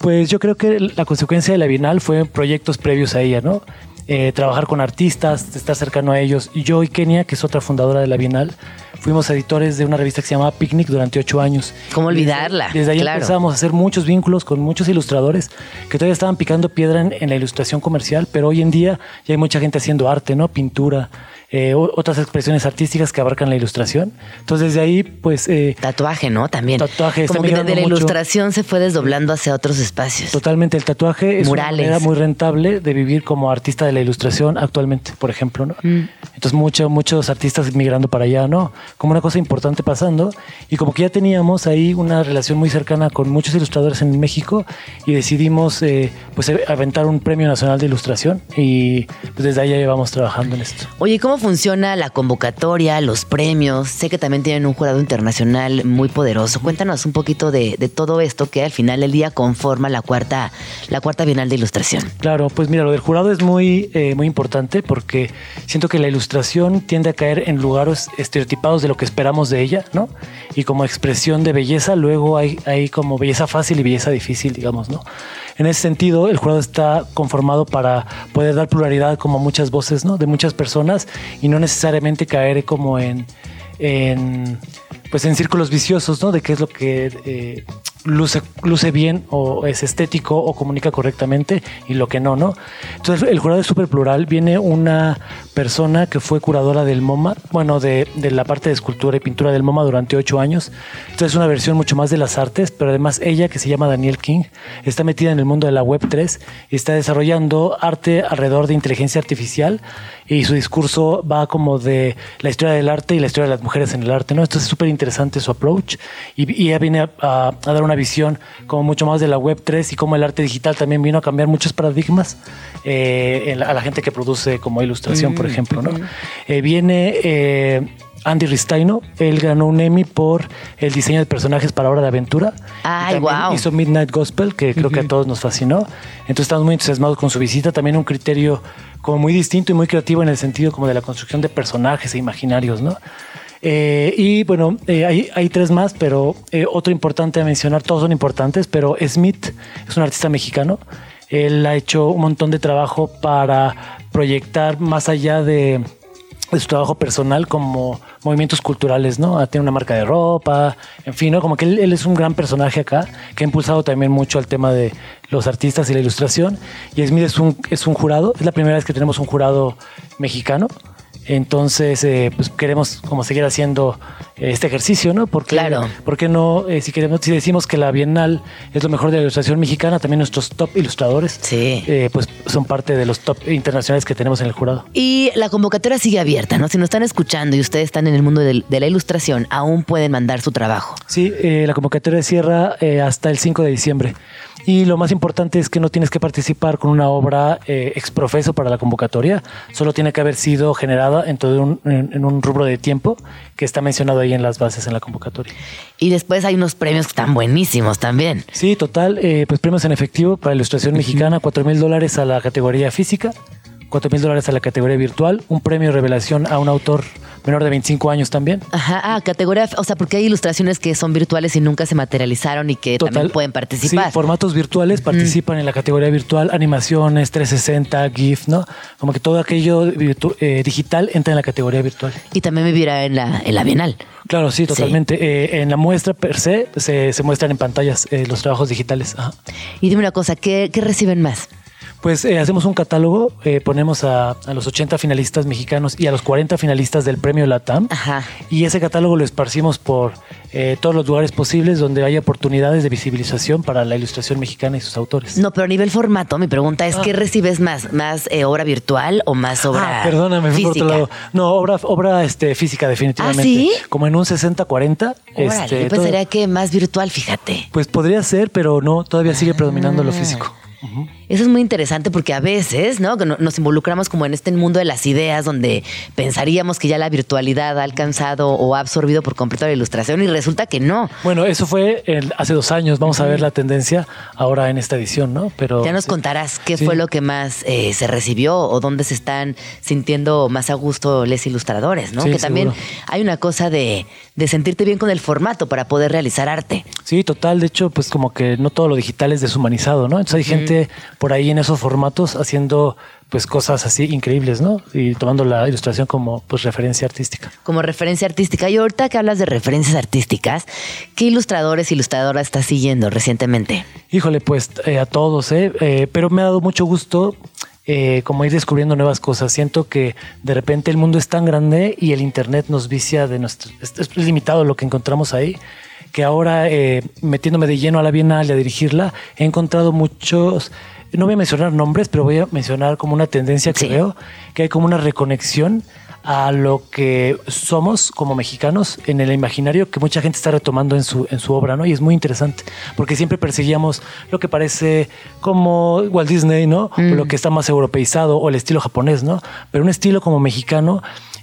Pues yo creo que la consecuencia de la Bienal fue proyectos previos a ella, ¿no? Eh, trabajar con artistas, estar cercano a ellos. Yo y Kenia, que es otra fundadora de la Bienal, fuimos editores de una revista que se llamaba Picnic durante ocho años. ¿Cómo olvidarla? Desde, desde ahí Claro. empezamos a hacer muchos vínculos con muchos ilustradores que todavía estaban picando piedra en, en la ilustración comercial, pero hoy en día ya hay mucha gente haciendo arte, ¿no? Pintura, eh, otras expresiones artísticas que abarcan la ilustración. Entonces desde ahí, pues... eh, Tatuaje, ¿no? También. Tatuaje, Como que de, migrando de la mucho. ilustración se fue desdoblando hacia otros espacios. Totalmente, el tatuaje es Murales. una manera muy rentable de vivir como artista de la ilustración actualmente, por ejemplo, ¿no? Mm. Entonces mucho, muchos artistas migrando para allá, ¿no? Como una cosa importante pasando y como que ya teníamos ahí una relación muy cercana con muchos ilustradores en México y decidimos eh, pues aventar un premio nacional de ilustración y pues desde ahí ya llevamos trabajando en esto. Oye, ¿cómo funciona la convocatoria, los premios? Sé que también tienen un jurado internacional muy poderoso. Cuéntanos un poquito de, todo esto que al final del día conforma la cuarta, la cuarta Bienal de Ilustración. Claro, pues mira, lo del jurado es muy, eh, muy importante porque siento que la ilustración tiende a caer en lugares estereotipados de lo que esperamos de ella, ¿no? Y como expresión de belleza, luego hay, hay como belleza fácil y belleza difícil, digamos, ¿no? En ese sentido, el jurado está conformado para poder dar pluralidad como muchas voces, ¿no? De muchas personas y no necesariamente caer como en, en pues en círculos viciosos, ¿no? De qué es lo que eh, luce, luce bien o es estético o comunica correctamente y lo que no, ¿no? Entonces el jurado es súper plural. Viene una persona que fue curadora del MoMA, bueno, de, de la parte de escultura y pintura del MoMA durante ocho años. Entonces es una versión mucho más de las artes, pero además ella, que se llama Daniel King, está metida en el mundo de la Web 3 y está desarrollando arte alrededor de inteligencia artificial y su discurso va como de la historia del arte y la historia de las mujeres en el arte, ¿no? Esto es súper interesante su approach y, y ella viene a, a- a dar una visión como mucho más de la web 3 y cómo el arte digital también vino a cambiar muchos paradigmas eh, en la- a la gente que produce como ilustración, por ejemplo, ¿no? Eh, viene eh, Andy Ristaino, él ganó un Emmy por el diseño de personajes para Hora de Aventura. Ay, guau. Hizo Midnight Gospel, que creo que a todos nos fascinó. Entonces estamos muy entusiasmados con su visita. También un criterio como muy distinto y muy creativo en el sentido como de la construcción de personajes e imaginarios, ¿no? Eh, y bueno, eh, hay, hay tres más, pero eh, otro importante a mencionar, todos son importantes, pero Smith es un artista mexicano. Él ha hecho un montón de trabajo para proyectar más allá de, su trabajo personal como movimientos culturales, ¿no? Ah, Tiene una marca de ropa, en fin, ¿no? Como que él, él es un gran personaje acá, que ha impulsado también mucho al tema de los artistas y la ilustración. Y Smith es un, es un jurado, es la primera vez que tenemos un jurado mexicano. Entonces, eh, pues queremos como seguir haciendo este ejercicio, ¿no? Porque, Claro. ¿Por qué no? eh, si queremos, si decimos que la Bienal es lo mejor de la ilustración mexicana, también nuestros top ilustradores, Sí. eh, pues son parte de los top internacionales que tenemos en el jurado. Y la convocatoria sigue abierta, ¿no? Si nos están escuchando y ustedes están en el mundo del- de, la ilustración, aún pueden mandar su trabajo. Sí, eh, la convocatoria cierra eh, hasta el 5 de diciembre. Y lo más importante es que no tienes que participar con una obra eh, exprofeso para la convocatoria, solo tiene que haber sido generada en todo un, en, en un rubro de tiempo que está mencionado ahí en las bases en la convocatoria. Y después hay unos premios que están buenísimos también. Sí, total, eh, pues premios en efectivo para ilustración mexicana, 4 mil dólares a la categoría física, 4 mil dólares a la categoría virtual, un premio revelación a un autor menor de 25 años también. Ajá, ah, categoría, o sea, porque hay ilustraciones que son virtuales y nunca se materializaron y que también pueden participar. Sí, formatos virtuales participan en la categoría virtual, animaciones, 360, GIF, ¿no? Como que todo aquello eh, digital entra en la categoría virtual. Y también vivirá en la, en la Bienal. Claro, sí, totalmente. Eh, en la muestra per se, se, se muestran en pantallas eh, los trabajos digitales. Ajá. Y dime una cosa, ¿qué, qué reciben más? Pues eh, hacemos un catálogo, eh, ponemos a, a los 80 finalistas mexicanos y a los 40 finalistas del premio LATAM. Ajá. Y ese catálogo lo esparcimos por eh, todos los lugares posibles donde hay oportunidades de visibilización para la ilustración mexicana y sus autores. No, pero a nivel formato, mi pregunta es, ¿qué recibes más? ¿Más eh, obra virtual o más obra Ah, perdóname, me fui por física? otro lado. No, obra, obra este, física, definitivamente. ¿Ah, sí? Como en un 60-40. Órale, este, yo todo- pensaría que más virtual, fíjate. Pues podría ser, pero no, todavía sigue predominando lo físico. Eso es muy interesante porque a veces, ¿no? Nos involucramos como en este mundo de las ideas donde pensaríamos que ya la virtualidad ha alcanzado o ha absorbido por completo la ilustración y resulta que no. Bueno, eso fue el- hace dos años. Vamos a ver la tendencia ahora en esta edición, ¿no? Pero Ya nos sí. contarás qué Sí. fue lo que más eh, se recibió o dónde se están sintiendo más a gusto les ilustradores, ¿no? Sí, que también seguro. hay una cosa de, de sentirte bien con el formato para poder realizar arte. Sí, total. De hecho, pues como que no todo lo digital es deshumanizado, ¿no? Entonces hay gente por ahí en esos formatos haciendo pues cosas así increíbles, ¿no? Y tomando la ilustración como pues referencia artística. como referencia artística. Y ahorita que hablas de referencias artísticas, ¿qué ilustradores, ilustradoras estás siguiendo recientemente? Híjole, pues eh, a todos, ¿eh? Eh, Pero me ha dado mucho gusto eh, como ir descubriendo nuevas cosas. Siento que de repente el mundo es tan grande y el Internet nos vicia de nuestro... Es, es limitado lo que encontramos ahí, que ahora eh, metiéndome de lleno a la Bienal y a dirigirla, he encontrado muchos... No voy a mencionar nombres, pero voy a mencionar como una tendencia que Sí. veo, que hay como una reconexión a lo que somos como mexicanos en el imaginario que mucha gente está retomando en su, en su obra, ¿no? Y es muy interesante, porque siempre perseguíamos lo que parece como Walt Disney, ¿no? O lo que está más europeizado, o el estilo japonés, ¿no? Pero un estilo como mexicano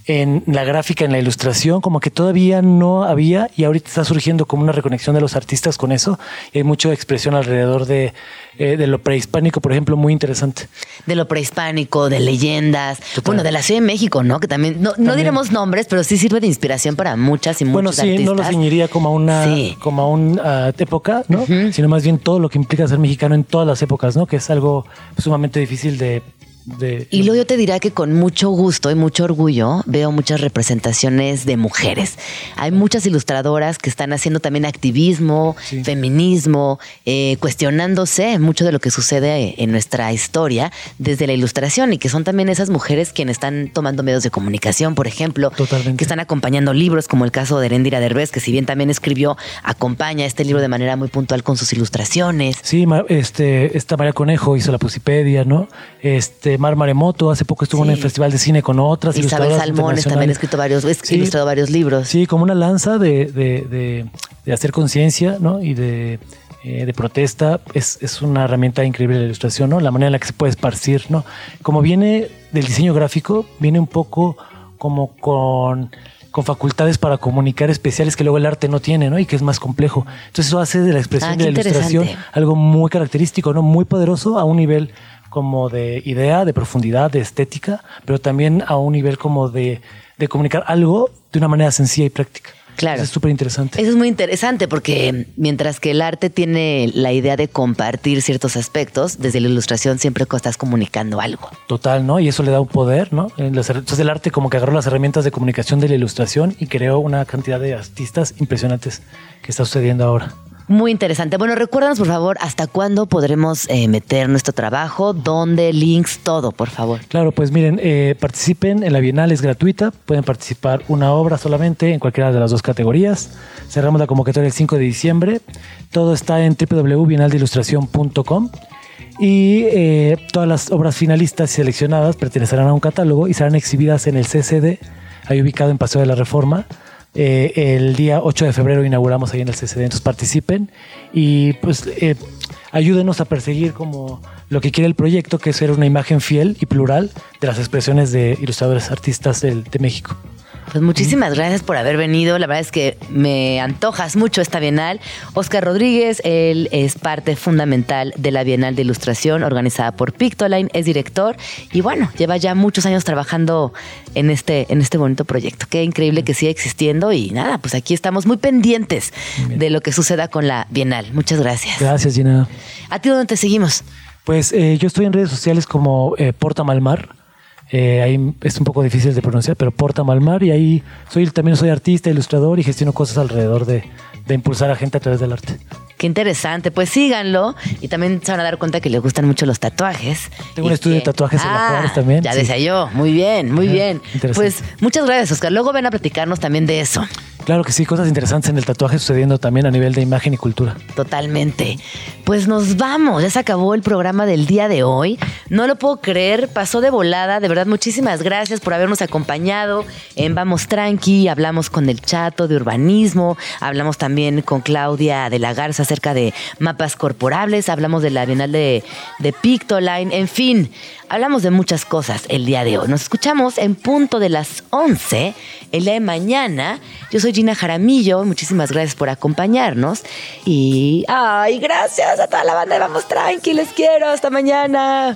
en la gráfica, en la ilustración, como que todavía no había y ahorita está surgiendo como una reconexión de los artistas con eso. Y hay mucha expresión alrededor de, eh, de lo prehispánico, por ejemplo, muy interesante. De lo prehispánico, de leyendas, bueno, de la Ciudad de México, ¿no? Que también, no, no diremos nombres, pero sí sirve de inspiración para muchas y muchos Bueno, sí, artistas. no lo ceñiría como a una, Sí. como a una época, ¿no? Sino más bien todo lo que implica ser mexicano en todas las épocas, ¿no? Que es algo sumamente difícil de... de- Y luego yo te diría que con mucho gusto y mucho orgullo veo muchas representaciones de mujeres. Hay muchas ilustradoras que están haciendo también activismo, Sí. feminismo, eh, cuestionándose mucho de lo que sucede en nuestra historia desde la ilustración y que son también esas mujeres quienes están tomando medios de comunicación, por ejemplo, Totalmente. que están acompañando libros como el caso de Erendira Derbez, que si bien también escribió, acompaña este libro de manera muy puntual con sus ilustraciones. Sí, este, esta María Conejo hizo la Pusipedia, ¿no? Este, Mar Maremoto hace poco estuvo en el Festival de Cine con otras Isabel Salmones también ha escrito varios, Sí. ilustrado varios libros. Sí, como una lanza de, de- de- de hacer conciencia, ¿no? Y de, eh, de protesta. Es, es una herramienta increíble la ilustración, ¿no? La manera en la que se puede esparcir, ¿no? Como viene del diseño gráfico, viene un poco como con con facultades para comunicar especiales que luego el arte no tiene, ¿no? Y que es más complejo. Entonces eso hace de la expresión Ah, de la ilustración algo muy característico, ¿no? Muy poderoso a un nivel como de idea, de profundidad, de estética, pero también a un nivel como de, de comunicar algo de una manera sencilla y práctica. Claro. Eso es súper interesante. Eso es muy interesante porque mientras que el arte tiene la idea de compartir ciertos aspectos, desde la ilustración siempre estás comunicando algo. Total, ¿no? Y eso le da un poder, ¿no? Entonces el arte como que agarró las herramientas de comunicación de la ilustración y creó una cantidad de artistas impresionantes que está sucediendo ahora. Muy interesante. Bueno, recuérdanos por favor hasta cuándo podremos eh, meter nuestro trabajo, dónde, links, todo, por favor. Claro, pues miren, eh, participen en la Bienal, es gratuita, pueden participar una obra solamente en cualquiera de las dos categorías. Cerramos la convocatoria el 5 de diciembre. Todo está en www.bienaldeilustración.com y eh, todas las obras finalistas y seleccionadas pertenecerán a un catálogo y serán exhibidas en el CCD, ahí ubicado en Paseo de la Reforma, Eh, el día 8 de febrero inauguramos ahí en el CCD, entonces participen y pues eh, ayúdenos a perseguir como lo que quiere el proyecto, que es ser una imagen fiel y plural de las expresiones de ilustradores artistas del- de México. Pues muchísimas gracias por haber venido. La verdad es que me antojas mucho esta Bienal. Oscar Rodríguez, él es parte fundamental de la Bienal de Ilustración organizada por Pictoline, es director y bueno, lleva ya muchos años trabajando en este, en este bonito proyecto. Qué increíble que siga existiendo y nada, pues aquí estamos muy pendientes de lo que suceda con la Bienal. Muchas gracias. Gracias, Gina. ¿A ti dónde te seguimos? Pues eh, yo estoy en redes sociales como eh, Porta Malmar. Eh, ahí es un poco difícil de pronunciar, pero Porta Malmar. Y ahí soy también soy artista, ilustrador y gestiono cosas alrededor de, de impulsar a gente a través del arte. Qué interesante, pues síganlo y también se van a dar cuenta que les gustan mucho los tatuajes. Tengo un estudio de Ah, tatuajes en la Juárez también, Ya sí. decía yo, muy bien, muy Ajá, bien. Pues muchas gracias, Oscar. Luego ven a platicarnos también de eso. Claro que sí, cosas interesantes en el tatuaje sucediendo también a nivel de imagen y cultura. Totalmente. Pues nos vamos, ya se acabó el programa del día de hoy. No lo puedo creer, pasó de volada. De verdad, muchísimas gracias por habernos acompañado en Vamos Tranqui. Hablamos con el Chato de urbanismo, hablamos también con Claudia de la Garza acerca de mapas corporables, hablamos de la Bienal de, de Pictoline, en fin, hablamos de muchas cosas el día de hoy. Nos escuchamos en punto de las 11 el día de mañana. Yo soy Gina Jaramillo, muchísimas gracias por acompañarnos y ay, gracias a toda la banda Vamos Tranqui, les quiero, hasta mañana.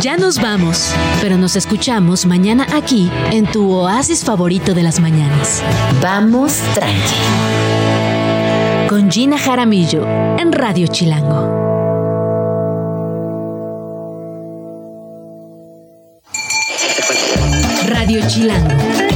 Ya nos vamos, pero nos escuchamos mañana aquí en tu oasis favorito de las mañanas. Vamos Tranqui. Con Gina Jaramillo en Radio Chilango. Radio Chilango,